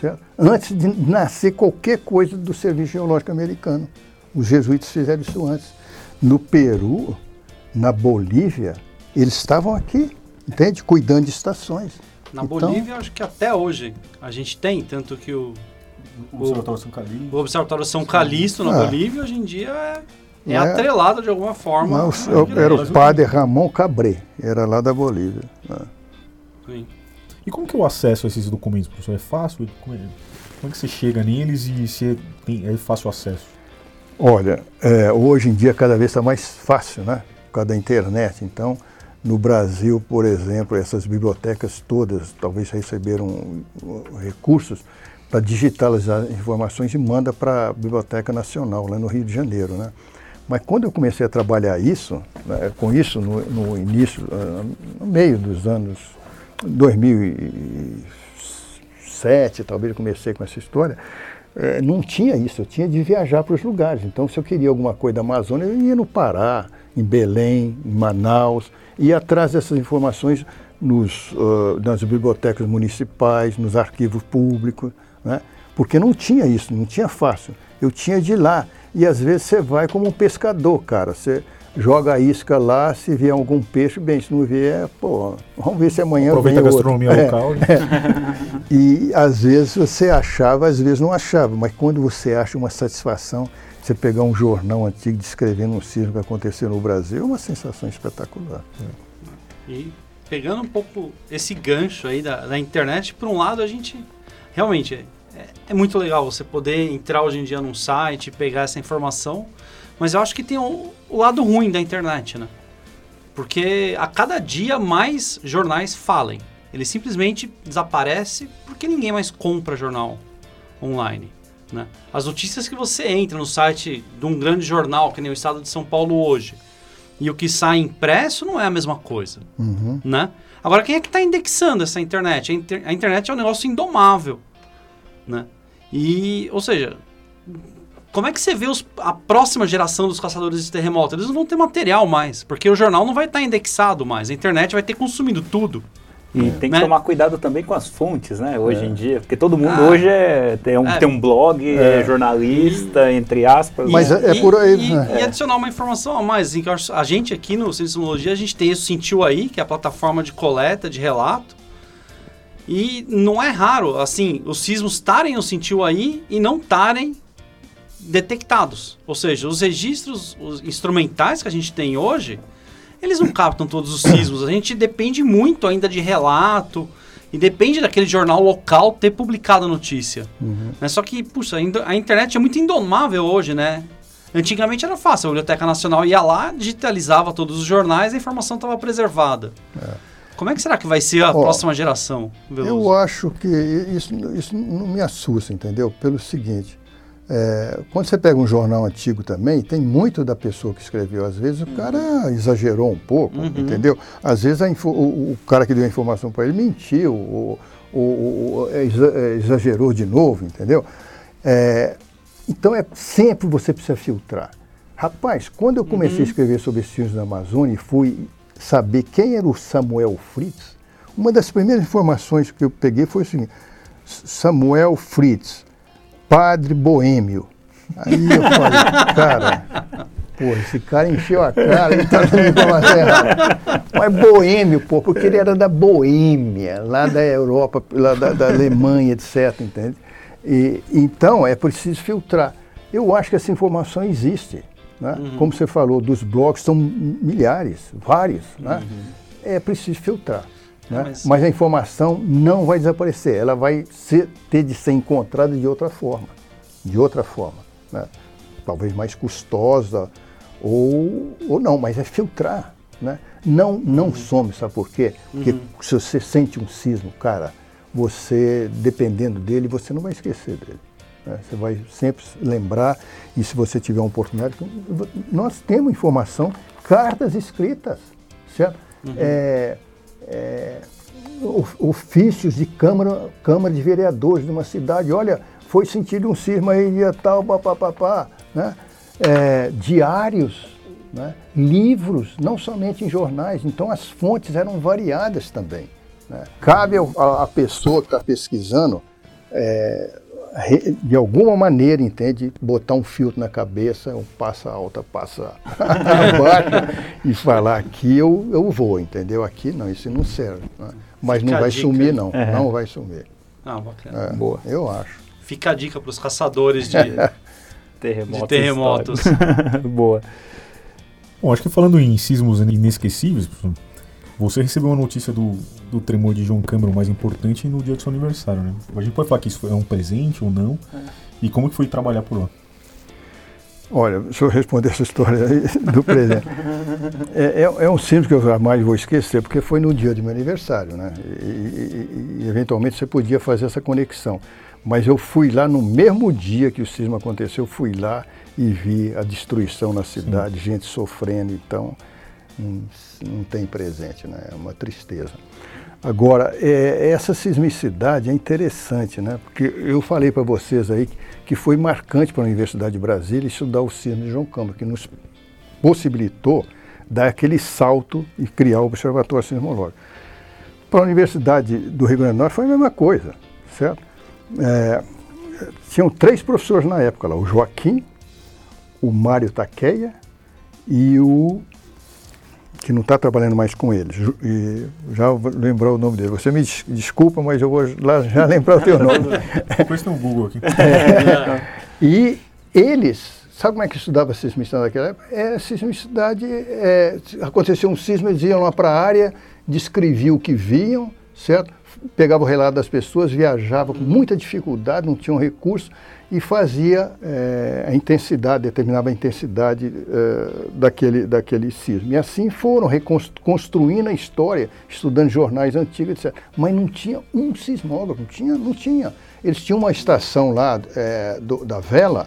certo? Antes de nascer qualquer coisa do Serviço Geológico Americano. Os jesuítas fizeram isso antes. No Peru, na Bolívia, eles estavam aqui, entende? Cuidando de estações. Na então, Bolívia, acho que até hoje a gente tem, tanto que o, o Observatório São Calixto, o Observatório São Calixto na ah. Bolívia, hoje em dia é é, é atrelado de alguma forma. Não, era o padre Ramon Cabré, era lá da Bolívia. Né? Sim. E como que é o acesso a esses documentos, professor? É fácil? Como é, como é que você chega neles e se tem, é fácil acesso? Olha, é, hoje em dia cada vez está mais fácil, né? Por causa da internet. Então, no Brasil, por exemplo, essas bibliotecas todas talvez receberam recursos para digitalizar informações e manda para a Biblioteca Nacional, lá no Rio de Janeiro, né? Mas quando eu comecei a trabalhar isso, né, com isso no, no, início, ah, no meio dos anos 2007, talvez eu comecei com essa história, é, não tinha isso, eu tinha de viajar para os lugares. Então, se eu queria alguma coisa da Amazônia, eu ia no Pará, em Belém, em Manaus, ia atrás dessas informações nos, uh, nas bibliotecas municipais, nos arquivos públicos, né? porque não tinha isso, não tinha fácil. Eu tinha de ir lá. E às vezes você vai como um pescador, cara. Você joga a isca lá, se vier algum peixe, bem, se não vier, pô, vamos ver se amanhã Aproveita vem a gastronomia outro. local. Né? É. E às vezes você achava, às vezes não achava, mas quando você acha uma satisfação, você pegar um jornal antigo descrevendo um sismo que aconteceu no Brasil, é uma sensação espetacular. É. E pegando um pouco esse gancho aí da, da internet, por um lado a gente realmente é, é, muito legal você poder entrar hoje em dia num site, pegar essa informação, mas eu acho que tem o, o lado ruim da internet, né? Porque a cada dia mais jornais falem. Ele simplesmente desaparece porque ninguém mais compra jornal online. Né? As notícias que você entra no site de um grande jornal, que nem o Estado de São Paulo hoje, e o que sai impresso não é a mesma coisa. Uhum. Né? Agora, quem é que está indexando essa internet? A, inter a, internet é um negócio indomável. Né? E, ou seja, como é que você vê os, a próxima geração dos caçadores de terremoto? Eles não vão ter material mais, porque o jornal não vai estar tá indexado mais, a internet vai ter consumido tudo. E tem que né? tomar cuidado também com as fontes, né? Hoje é. em dia. Porque todo mundo ah, hoje é, tem, um, é. tem um blog, é, é jornalista, e, entre aspas. Mas é, é por aí. E, e, adicionar uma informação a mais. Assim, a gente aqui no Sismologia, a gente tem isso Sentiu Aí, que é a plataforma de coleta de relato. E não é raro, assim, os sismos estarem no Sentiu Aí e não estarem detectados. Ou seja, os registros os instrumentais que a gente tem hoje eles não captam todos os sismos. A gente depende muito ainda de relato e depende daquele jornal local ter publicado a notícia. Uhum. Né? Só que, puxa, a internet é muito indomável hoje, né? Antigamente era fácil, a Biblioteca Nacional ia lá, digitalizava todos os jornais e a informação estava preservada. É. Como é que será que vai ser a Ó, próxima geração? Veloso? Eu acho que isso, isso não me assusta, entendeu? Pelo seguinte, é, quando você pega um jornal antigo também, tem muito da pessoa que escreveu. Às vezes o cara uhum. exagerou um pouco, uhum. entendeu? Às vezes o, o, cara que deu a informação para ele mentiu, ou, ou, ou, exagerou de novo, entendeu? É, então é sempre você precisa filtrar. Rapaz, quando eu comecei uhum. a escrever sobre os filmes da Amazônia e fui saber quem era o Samuel Fritz, uma das primeiras informações que eu peguei foi o seguinte: Samuel Fritz padre boêmio. Aí eu falei, cara, pô, esse cara encheu a cara, ele tá dando informação errada. Mas boêmio, pô, porque ele era da Boêmia, lá da Europa, lá da, da Alemanha, etc, entende? E, então, é preciso filtrar. Eu acho que essa informação existe. Né? Uhum. Como você falou, dos blogs são milhares, vários. Né? Uhum. É preciso filtrar. Né? Mas... Mas... a informação não vai desaparecer, ela vai ser, ter de ser encontrada de outra forma, de outra forma, né? talvez mais custosa ou, ou não, mas é filtrar, né? Não, não uhum. some, sabe por quê? Porque uhum. se você sente um sismo, cara, você, dependendo dele, você não vai esquecer dele. Né? Você vai sempre lembrar, e se você tiver uma oportunidade, nós temos informação, cartas escritas, certo? Uhum. É, é, ofícios de Câmara, Câmara de Vereadores de uma cidade. Olha, foi sentido um cisma aí e tal, papapá, né? É, diários, né? livros, não somente em jornais. Então as fontes eram variadas também. Né? Cabe à pessoa que está pesquisando é, de alguma maneira, entende, botar um filtro na cabeça, um passa alta, passa abaixo, e falar aqui eu, eu vou, entendeu? Aqui não, isso não serve. Né? Mas Fica não vai sumir, não. É. Não vai sumir. Ah, bacana. É, Boa. Eu acho. Fica a dica para os caçadores de terremotos. De terremotos. Boa. Bom, acho que falando em sismos inesquecíveis, você recebeu uma notícia do, do tremor de João Câmara, o mais importante, no dia do seu aniversário, né? A gente pode falar que isso é um presente ou não? É. E como que foi trabalhar por lá? Olha, deixa eu responder essa história do presente. É, é, é, um símbolo que eu jamais vou esquecer, porque foi no dia do meu aniversário, né? E, e, e, eventualmente você podia fazer essa conexão. Mas eu fui lá no mesmo dia que o sismo aconteceu, eu fui lá e vi a destruição na cidade, Sim. gente sofrendo, então não, não tem presente, né? É uma tristeza. Agora, é, essa sismicidade é interessante, né? Porque eu falei para vocês aí que foi marcante para a Universidade de Brasília estudar o sismo de João Câmara, que nos possibilitou dar aquele salto e criar o Observatório Sismológico. Para a Universidade do Rio Grande do Norte foi a mesma coisa, certo? É, tinham três professores na época lá, o Joaquim, o Mário Taqueia e o que não está trabalhando mais com eles. E já lembrou o nome dele. Você me des desculpa, mas eu vou lá já lembrar o teu nome. Depois tem um Google aqui. É, e eles sabe como é que estudava sismicidade naquela época? É, sismicidade, é, aconteceu um sismo, eles iam lá para a área, descreviam o que viam, certo? Pegava o relato das pessoas, viajava com muita dificuldade, não tinham recurso, e fazia é, a intensidade, determinava a intensidade é, daquele, daquele sismo. E assim foram reconstruindo a história, estudando jornais antigos, etc. Mas não tinha um sismógrafo, não tinha, não tinha. Eles tinham uma estação lá é, do, da vela,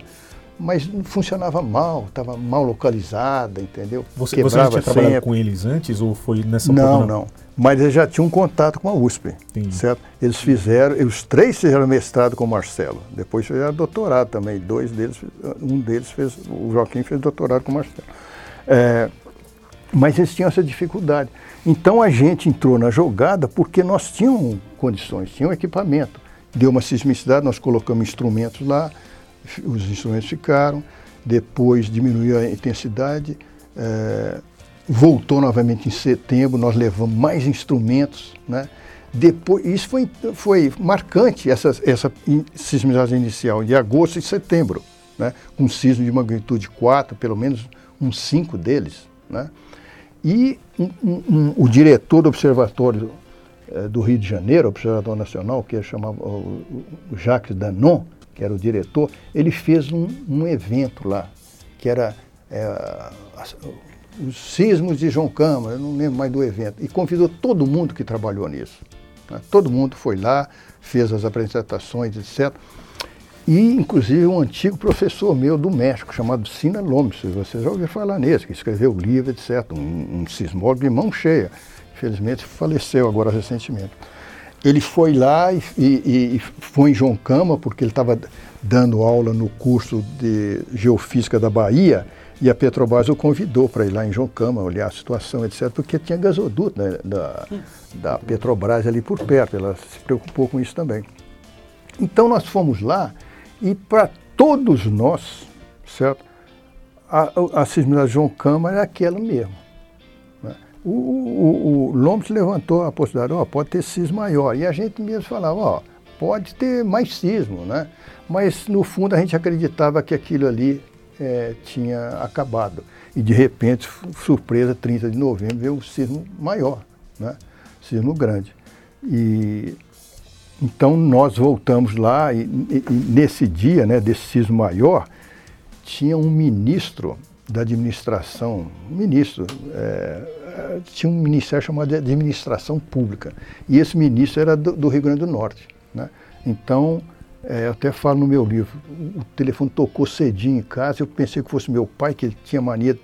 mas funcionava mal, estava mal localizada, entendeu? Você, você já tinha trabalhado com eles antes ou foi nessa Não, não. Mas eles já tinham um contato com a USP, Entendi. certo? Eles fizeram, os três fizeram mestrado com o Marcelo, depois fizeram doutorado também, dois deles, um deles fez, o Joaquim fez doutorado com o Marcelo. É, mas eles tinham essa dificuldade. Então a gente entrou na jogada porque nós tínhamos condições, tínhamos equipamento. Deu uma sismicidade, nós colocamos instrumentos lá, os instrumentos ficaram, depois diminuiu a intensidade, é, voltou novamente em setembro, nós levamos mais instrumentos, né? Depois, isso foi, foi marcante, essa, essa sismização inicial, de agosto e setembro, né? um sismo de magnitude 4, pelo menos uns 5 deles. Né? E um, um, o diretor do Observatório eh, do Rio de Janeiro, Observatório Nacional, que chamava o, o Jacques Danon, que era o diretor, ele fez um, um evento lá, que era é, os sismos de João Câmara, não lembro mais do evento, e convidou todo mundo que trabalhou nisso. Né? Todo mundo foi lá, fez as apresentações, etc. E, inclusive, um antigo professor meu do México, chamado Sina Lomes, você já ouviu falar nesse, que escreveu o livro, etc., um, um sismólogo de mão cheia. Infelizmente, faleceu agora recentemente. Ele foi lá e, e, e foi em João Câmara, porque ele estava dando aula no curso de Geofísica da Bahia, e a Petrobras o convidou para ir lá em João Cama, olhar a situação, etc., porque tinha gasoduto né, da, da Petrobras ali por perto, ela se preocupou com isso também. Então nós fomos lá e para todos nós, certo, a, a de João Câmara é aquela mesmo. O, o, o levantou a possibilidade, ó, pode ter sismo maior. E a gente mesmo falava, ó, pode ter mais sismo, né? Mas no fundo a gente acreditava que aquilo ali é, tinha acabado. E de repente, surpresa, 30 de novembro, veio o sismo maior, né? sismo grande. E então nós voltamos lá e, e, e nesse dia, né, desse sismo maior, tinha um ministro da administração, um ministro, é, tinha um ministério chamado de administração pública. E esse ministro era do, do Rio Grande do Norte. Né? Então, é, eu até falo no meu livro, o telefone tocou cedinho em casa, eu pensei que fosse meu pai, que ele tinha mania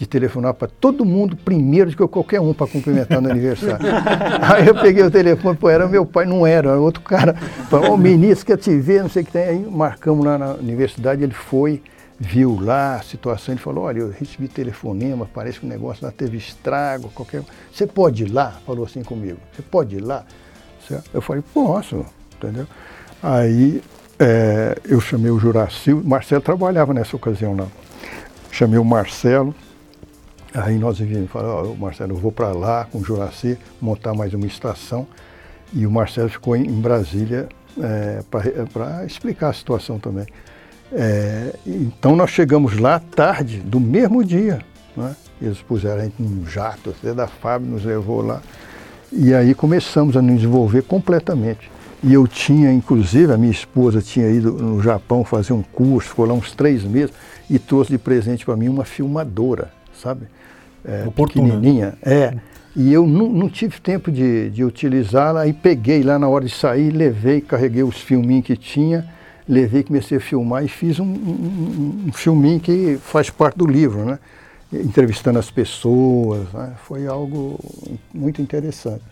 de telefonar para todo mundo primeiro do que qualquer um para cumprimentar no aniversário. Aí eu peguei o telefone, pô, era meu pai, não era, era outro cara. Falou, o ministro quer te ver, não sei o que tem. Aí marcamos lá na universidade, ele foi, viu lá a situação, ele falou, olha, eu recebi telefonema, parece que o negócio lá teve estrago, qualquer Você pode ir lá? Falou assim comigo, você pode ir lá? Eu falei, posso, entendeu? Aí é, eu chamei o Juraci, o Marcelo trabalhava nessa ocasião lá. Chamei o Marcelo, aí nós vimos, falou, oh, Marcelo, eu vou para lá com o Juraci, montar mais uma estação. E o Marcelo ficou em, Brasília é, para explicar a situação também. É, então nós chegamos lá tarde do mesmo dia. Né? Eles puseram a gente num jato, até da fábrica, nos levou lá. E aí começamos a nos desenvolver completamente. E eu tinha, inclusive, a minha esposa tinha ido no Japão fazer um curso, ficou lá uns três meses, e trouxe de presente para mim uma filmadora, sabe? É, pequenininha. É. E eu não, não tive tempo de, de utilizá-la, aí peguei lá na hora de sair, levei, carreguei os filminhos que tinha, levei, comecei a filmar e fiz um, um, um filminho que faz parte do livro, né? Entrevistando as pessoas, né? foi algo muito interessante.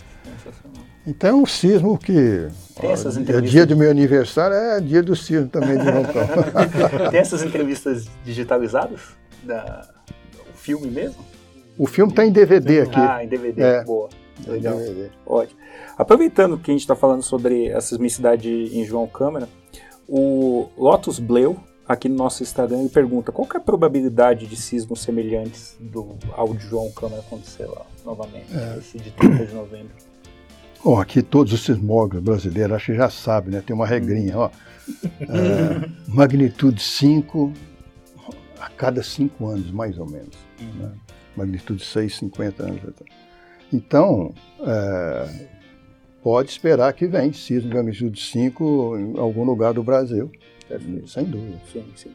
Então é um sismo que. Tem essas ó, entrevistas. É dia do meu aniversário é dia do sismo também de Roncão. Tem essas entrevistas digitalizadas? Da, o filme mesmo? O filme está em DVD aqui. Ah, em DVD, é. boa. Legal. DVD. Ótimo. Aproveitando que a gente está falando sobre essa sismicidade em João Câmara, o Lotus Bleu, aqui no nosso Instagram, ele pergunta qual é a probabilidade de sismos semelhantes do, ao de João Câmara acontecer lá novamente, é. esse de 30 de novembro. Bom, aqui todos os sismógrafos brasileiros, acho que já sabem, né? Tem uma regrinha, ó. É, magnitude 5 a cada cinco anos, mais ou menos. Uhum. Né? Magnitude 6, 50 anos. Então, é, pode esperar que venha sismo de magnitude 5 em algum lugar do Brasil. Perfeito. Sem dúvida. Sim, sim.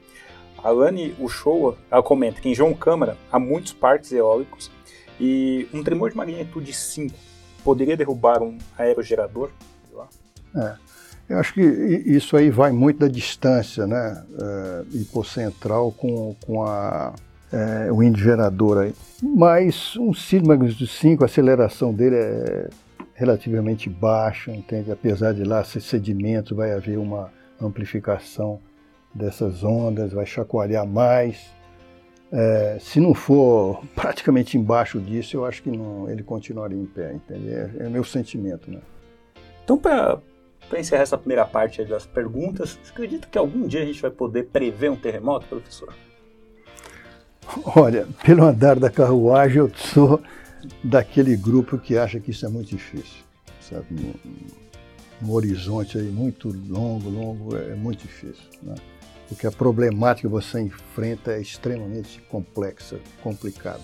A Lani Uchoa, ela comenta que em João Câmara há muitos parques eólicos e um tremor de magnitude 5 poderia derrubar um aerogerador? É. Eu acho que isso aí vai muito da distância, né? É, hipocentral com, com a, é, o índice gerador aí. Mas um sismo magnitude 5, a aceleração dele é relativamente baixa, entende? Apesar de lá ser sedimento, vai haver uma amplificação dessas ondas, vai chacoalhar mais. É, se não for praticamente embaixo disso, eu acho que não, ele continuaria em pé, entende? É, é meu sentimento, né? Então, para encerrar essa primeira parte das perguntas, você acredita que algum dia a gente vai poder prever um terremoto, professor? Olha, pelo andar da carruagem, eu sou daquele grupo que acha que isso é muito difícil, sabe? Um, um horizonte aí muito longo, longo, é muito difícil, né? Porque a problemática que você enfrenta é extremamente complexa, complicada.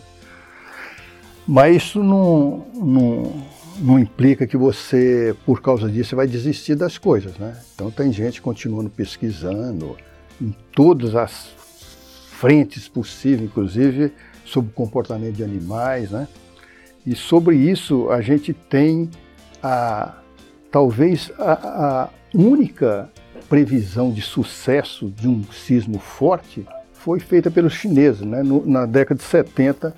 Mas isso não, não, não implica que você, por causa disso, vai desistir das coisas, né? Então tem gente continuando pesquisando em todas as frentes possíveis, inclusive sobre o comportamento de animais, né? E sobre isso a gente tem a talvez a, a única previsão de sucesso de um sismo forte foi feita pelos chineses, né? No, na década de 70,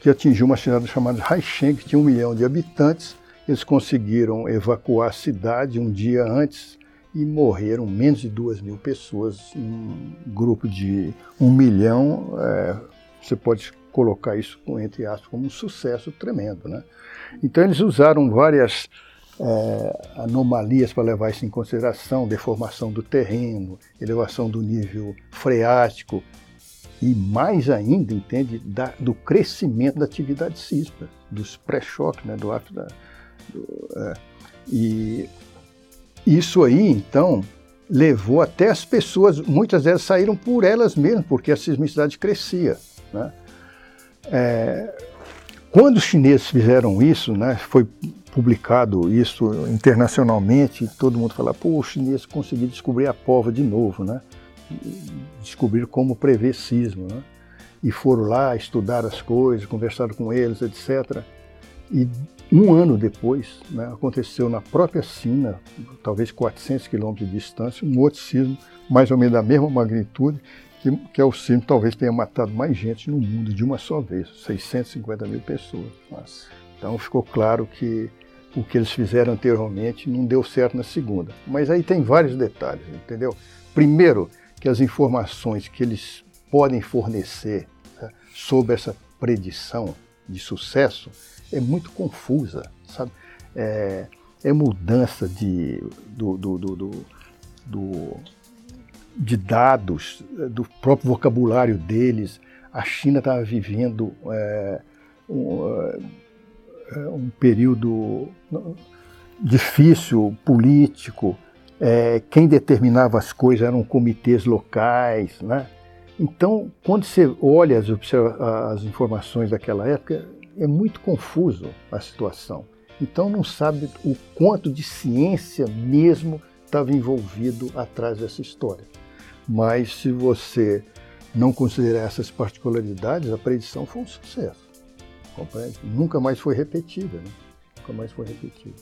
que atingiu uma cidade chamada Haisheng, que tinha um milhão de habitantes. Eles conseguiram evacuar a cidade um dia antes e morreram menos de duas mil pessoas. Um grupo de um milhão, é, você pode colocar isso, entre aspas, como um sucesso tremendo. Né? Então, eles usaram várias é, anomalias para levar isso em consideração, deformação do terreno, elevação do nível freático e mais ainda, entende, da, do crescimento da atividade sísmica, dos pré-choques, né, do, da, do é, e isso aí, então, levou até as pessoas, muitas delas saíram por elas mesmas, porque a sismicidade crescia. Né? É, quando os chineses fizeram isso, né, foi publicado isso internacionalmente, todo mundo fala, pô, os chineses conseguiram descobrir a pova de novo, né? Descobrir como prever sismo, né? E foram lá estudar as coisas, conversaram com eles, etc. E um ano depois, né, aconteceu na própria Sina, talvez 400 quilômetros de distância, um outro sismo, mais ou menos da mesma magnitude, que, que é o sismo talvez tenha matado mais gente no mundo de uma só vez, 650 mil pessoas. Nossa. Então ficou claro que o que eles fizeram anteriormente não deu certo na segunda. Mas aí tem vários detalhes, entendeu? Primeiro, que as informações que eles podem fornecer né, sobre essa predição de sucesso é muito confusa, sabe? É, é mudança de, do, do, do, do, de dados, do próprio vocabulário deles. A China estava vivendo é, um, é, um, período difícil, político. É, quem determinava as coisas eram comitês locais, né? Então, quando você olha as, as informações daquela época, é muito confuso a situação. Então não sabe o quanto de ciência mesmo estava envolvido atrás dessa história. Mas se você não considerar essas particularidades, a predição foi um sucesso. Compreende? Nunca mais foi repetida. Né? Nunca mais foi repetida.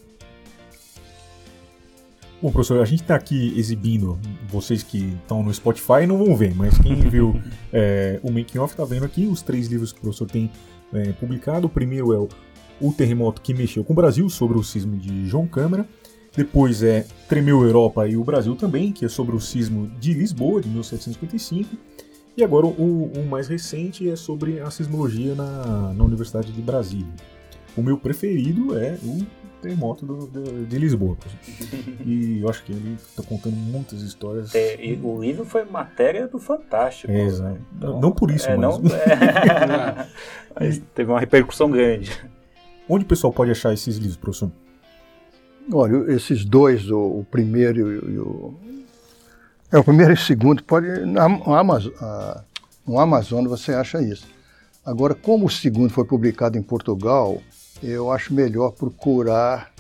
Bom, professor, a gente está aqui exibindo, vocês que estão no Spotify não vão ver, mas quem viu é, o making off está vendo aqui os três livros que o professor tem é, publicado. O primeiro é o, o Terremoto que Mexeu com o Brasil, sobre o sismo de João Câmara. Depois é Tremeu Europa e o Brasil também, que é sobre o sismo de Lisboa, de 1755. E agora o, o mais recente é sobre a sismologia na, na Universidade de Brasília. O meu preferido é o terremoto do, do, de Lisboa. E eu acho que ele está contando muitas histórias. É, o livro foi matéria do Fantástico. É, exato. Então, não por isso, é, mas... Não, é... mas teve uma repercussão grande. Onde o pessoal pode achar esses livros, professor? Olha, esses dois, o, o primeiro e o, É, o primeiro e o segundo, pode. Na Amazon, a No Amazon você acha isso. Agora, como o segundo foi publicado em Portugal, eu acho melhor procurar.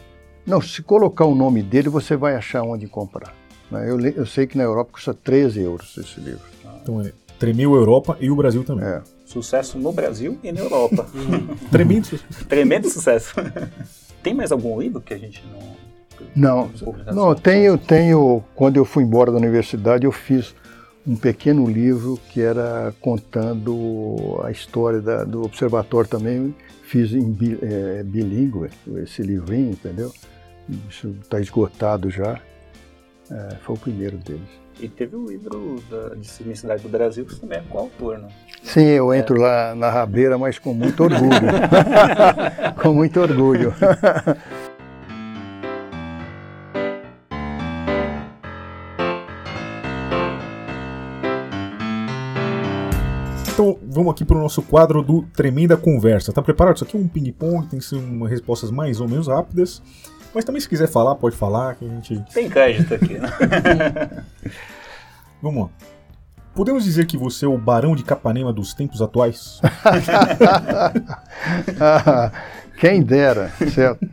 Não, se colocar o nome dele, você vai achar onde comprar. né? Eu, eu sei que na Europa custa 13 euros esse livro. Então é Tremeu Europa e o Brasil também. É. Sucesso no Brasil e na Europa. Tremendo sucesso. Tremendo sucesso. Tem mais algum livro que a gente não. Não, não, tenho, tenho. Quando eu fui embora da universidade, eu fiz um pequeno livro que era contando a história da- do observatório também. Fiz em bi, é, bilíngue esse livrinho, entendeu? Isso está esgotado já. É, foi o primeiro deles. E teve o livro da, de Sismicidade do Brasil, que também é coautor, né? Sim, eu entro lá na rabeira, mas com muito orgulho. com muito orgulho. Então vamos aqui para o nosso quadro do Tremenda Conversa. Tá preparado? Isso aqui é um ping-pong, tem que ser umas respostas mais ou menos rápidas. Mas também se quiser falar, pode falar, que a gente. Tem crédito aqui, né? Vamos lá. Podemos dizer que você é o Barão de Capanema dos tempos atuais? Quem dera, certo?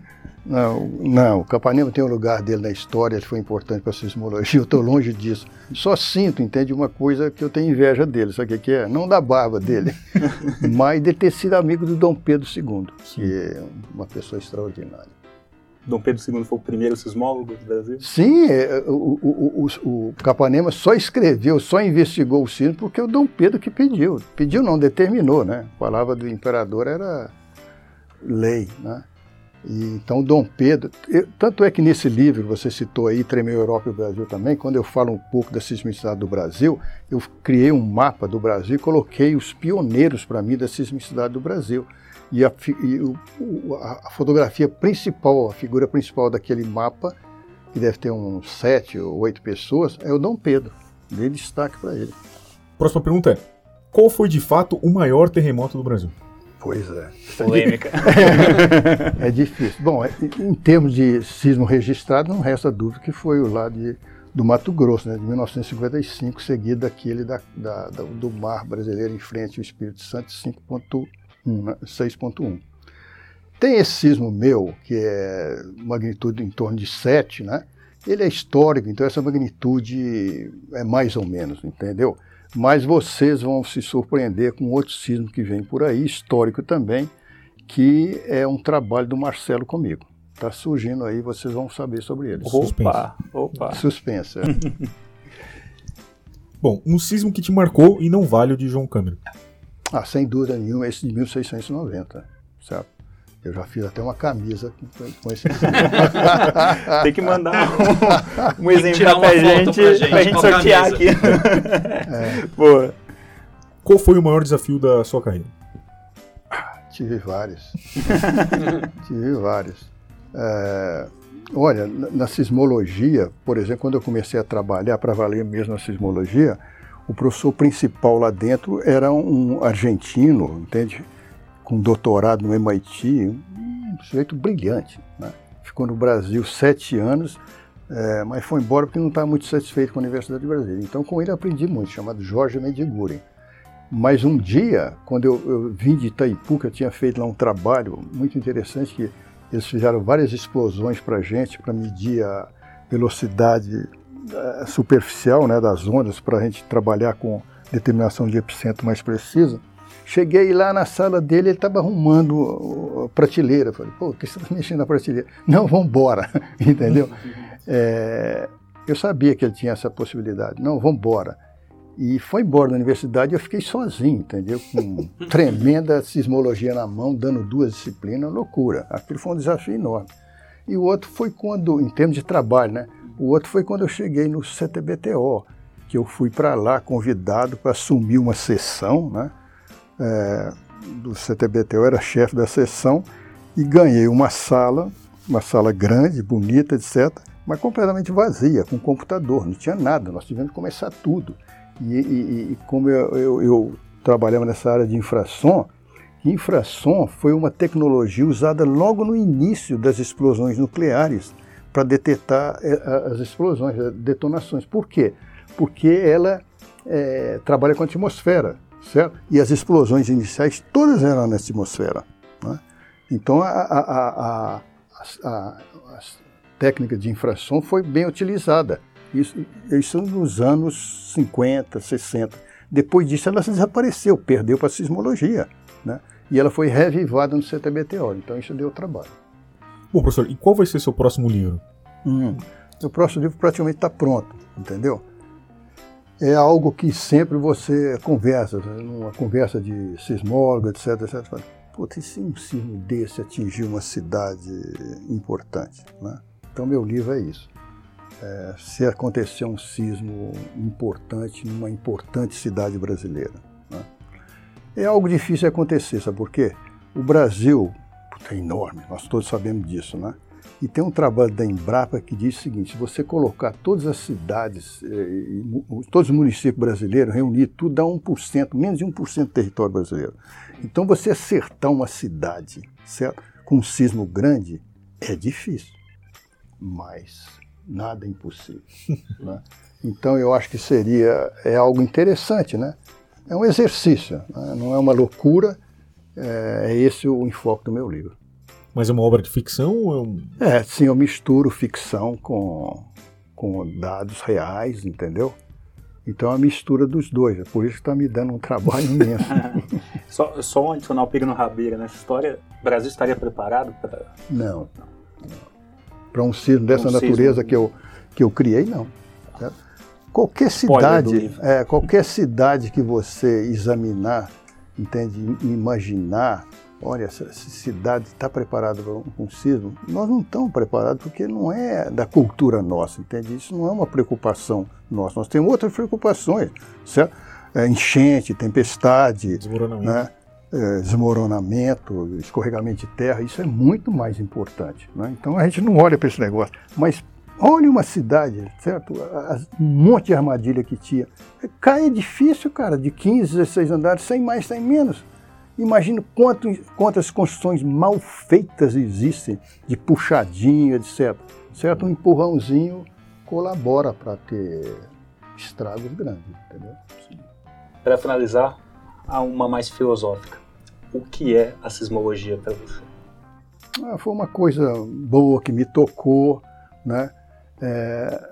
Não, não, o Capanema tem um lugar dele na história, ele foi importante para a sismologia, eu estou longe disso. Só sinto, entende, uma coisa que eu tenho inveja dele, sabe o que que é? Não da barba dele, mas de ter sido amigo do Dom Pedro II, que é uma pessoa extraordinária. Dom Pedro II foi o primeiro sismólogo do Brasil. Sim, é, o, o, o, o Capanema só escreveu, só investigou o sismo porque o Dom Pedro que pediu. Pediu não, determinou, né? A palavra do imperador era lei, né? E, então, Dom Pedro, eu- tanto é que nesse livro, você citou aí, Tremeu Europa e o Brasil também, quando eu falo um pouco da sismicidade do Brasil, eu criei um mapa do Brasil e coloquei os pioneiros para mim da sismicidade do Brasil. E, a, e o- a- fotografia principal, a figura principal daquele mapa, que deve ter uns sete ou oito pessoas, é o Dom Pedro. Dei destaque para ele. Próxima pergunta é: Qual foi de fato o maior terremoto do Brasil? Pois é. Polêmica. É difícil. Bom, é- em termos de sismo registrado, não resta dúvida que foi o lá de, do Mato Grosso, né, de 1955, seguido daquele da, da- da- do mar brasileiro em frente ao Espírito Santo, 5.1, né, 6.1. Tem esse sismo meu, que é magnitude em torno de 7, né? Ele é histórico, então essa magnitude é mais ou menos, entendeu? Mas vocês vão se surpreender com outro sismo que vem por aí, histórico também, que é um trabalho do Marcelo comigo. Está surgindo aí, vocês vão saber sobre ele. Opa, opa. Suspensa. Bom, um sismo que te marcou e não vale o de João Câmara. Ah, sem dúvida nenhuma, esse de 1690, certo? Eu já fiz até uma camisa com, esse Tem que mandar um, um uma pra gente, pra gente pra gente a sortear camisa. aqui. Boa. Qual foi o maior desafio da sua carreira? Tive vários. Tive vários. É, olha, na, na sismologia, por exemplo, quando eu comecei a trabalhar para valer mesmo na sismologia, o professor principal lá dentro era um argentino, entende? Com doutorado no MIT, um sujeito brilhante. Né? Ficou no Brasil sete anos, é, mas foi embora porque não estava muito satisfeito com a Universidade de Brasília. Então, com ele aprendi muito, chamado Jorge Mediguren. Mas um dia, quando eu, eu vim de Itaipu, que eu tinha feito lá um trabalho muito interessante, que eles fizeram várias explosões para a gente, para medir a velocidade superficial né, das ondas, para a gente trabalhar com determinação de epicentro mais precisa. Cheguei lá na sala dele, ele estava arrumando a prateleira. Falei, pô, o que você está mexendo na prateleira? Não, vamos embora, entendeu? É, eu sabia que ele tinha essa possibilidade. Não, vamos embora. E foi embora da universidade eu fiquei sozinho, entendeu? Com tremenda sismologia na mão, dando duas disciplinas, loucura. Aquilo foi um desafio enorme. E o outro foi quando, em termos de trabalho, né? O outro foi quando eu cheguei no CTBTO, que eu fui para lá convidado para assumir uma sessão, né? É, do CTBTO, era chefe da sessão, e ganhei uma sala, uma sala grande, bonita, etc., mas completamente vazia, com computador, não tinha nada, nós tivemos que começar tudo. E, e, e como eu, eu, eu, trabalhava nessa área de infrassom, infrassom foi uma tecnologia usada logo no início das explosões nucleares para detectar as explosões, as detonações. Por quê? Porque ela é, trabalha com a atmosfera. certo? E as explosões iniciais todas eram na atmosfera. Né? Então a, a, a, a, técnica de infração foi bem utilizada. Isso, isso nos anos 50, 60. Depois disso ela desapareceu, perdeu para a sismologia. Né? E ela foi revivada no CTBTO, então isso deu trabalho. Bom, professor, e qual vai ser seu próximo livro? Hum, o próximo livro praticamente está pronto, entendeu? É algo que sempre você conversa, né? numa conversa de sismólogo, etc, etc. Fala, Puta, e se um sismo desse atingir uma cidade importante? Né? Então, meu livro é isso. É, se acontecer um sismo importante numa importante cidade brasileira. Né? É algo difícil acontecer, sabe por quê? O Brasil é enorme, nós todos sabemos disso, né? E tem um trabalho da Embrapa que diz o seguinte: se você colocar todas as cidades, eh, todos os municípios brasileiros, reunir tudo, dá 1%, menos de 1% do território brasileiro. Então, você acertar uma cidade, certo? Com um sismo grande, é difícil mas nada é impossível. né? Então eu acho que seria é algo interessante, né? É um exercício, né? não é uma loucura. É, é, esse o enfoque do meu livro. Mas é uma obra de ficção? Ou é, é sim, eu misturo ficção com, com dados reais, entendeu? Então é a mistura dos dois, é por isso que está me dando um trabalho imenso. só, só um adicional pegando rabeira nessa história, o Brasil estaria preparado para. Não. não para um sismo dessa um natureza que eu, que eu criei, não. Certo? Qualquer cidade, é, qualquer cidade que você examinar, entende, imaginar, olha, essa cidade está preparada para um sismo, nós não estamos preparados porque não é da cultura nossa, entende? Isso não é uma preocupação nossa. Nós temos outras preocupações, certo? É, enchente, tempestade, desmoronamento. Né? é, desmoronamento, escorregamento de terra, isso é muito mais importante. Né? Então a gente não olha para esse negócio. Mas olha uma cidade, certo? Um monte de armadilha que tinha. Cai edifício, cara, de 15, 16 andares, sem mais, sem menos. Imagina quanto, quantas construções mal feitas existem, de puxadinho, etc. Certo? Um empurrãozinho colabora para ter estragos grandes, entendeu? Para finalizar, a uma mais filosófica. O que é a sismologia para você? Ah, foi uma coisa boa que me tocou, né? É,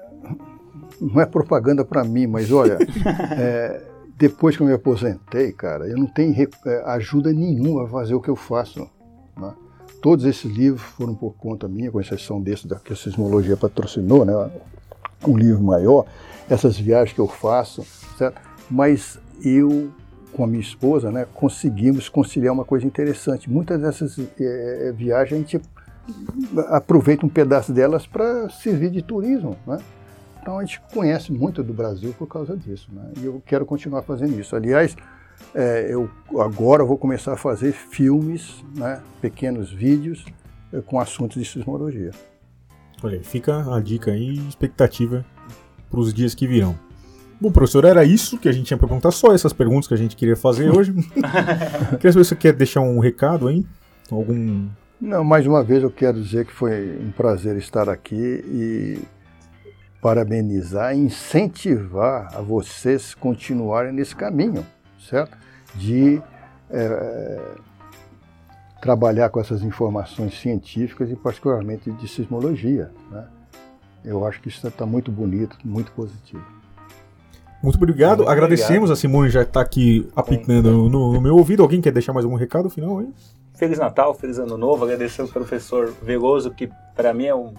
não é propaganda para mim, mas olha, é, depois que eu me aposentei, cara, eu não tenho é, ajuda nenhuma a fazer o que eu faço. Né? Todos esses livros foram por conta minha, com exceção desse da que a Sismologia patrocinou, né? um livro maior, essas viagens que eu faço, certo? mas eu com a minha esposa, né, conseguimos conciliar uma coisa interessante. Muitas dessas é, viagens a gente aproveita um pedaço delas para servir de turismo, né? Então a gente conhece muito do Brasil por causa disso, né? E eu quero continuar fazendo isso. Aliás, é, eu agora vou começar a fazer filmes, né, pequenos vídeos é, com assuntos de sismologia. Olha, fica a dica aí, expectativa para os dias que virão. Bom, professor, era isso que a gente tinha para perguntar, só essas perguntas que a gente queria fazer hoje. queria saber se você quer deixar um recado aí, algum... Não, mais uma vez eu quero dizer que foi um prazer estar aqui e parabenizar e incentivar a vocês continuarem nesse caminho, certo? De é, trabalhar com essas informações científicas e particularmente de sismologia, né? Eu acho que isso está muito bonito, muito positivo. Muito obrigado. Muito Agradecemos. Obrigado. A Simone já está aqui apitando no, no, meu ouvido. Alguém quer deixar mais algum recado final aí? Feliz Natal, feliz Ano Novo. Agradecer ao professor Veloso, que para mim é o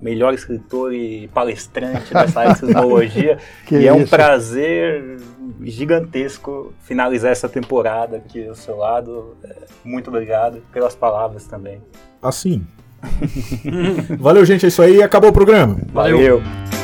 melhor escritor e palestrante dessa área de sismologia. e é um prazer gigantesco finalizar essa temporada aqui ao seu lado. É, muito obrigado pelas palavras também. Assim. Valeu, gente. É isso aí. Acabou o programa. Valeu. Valeu.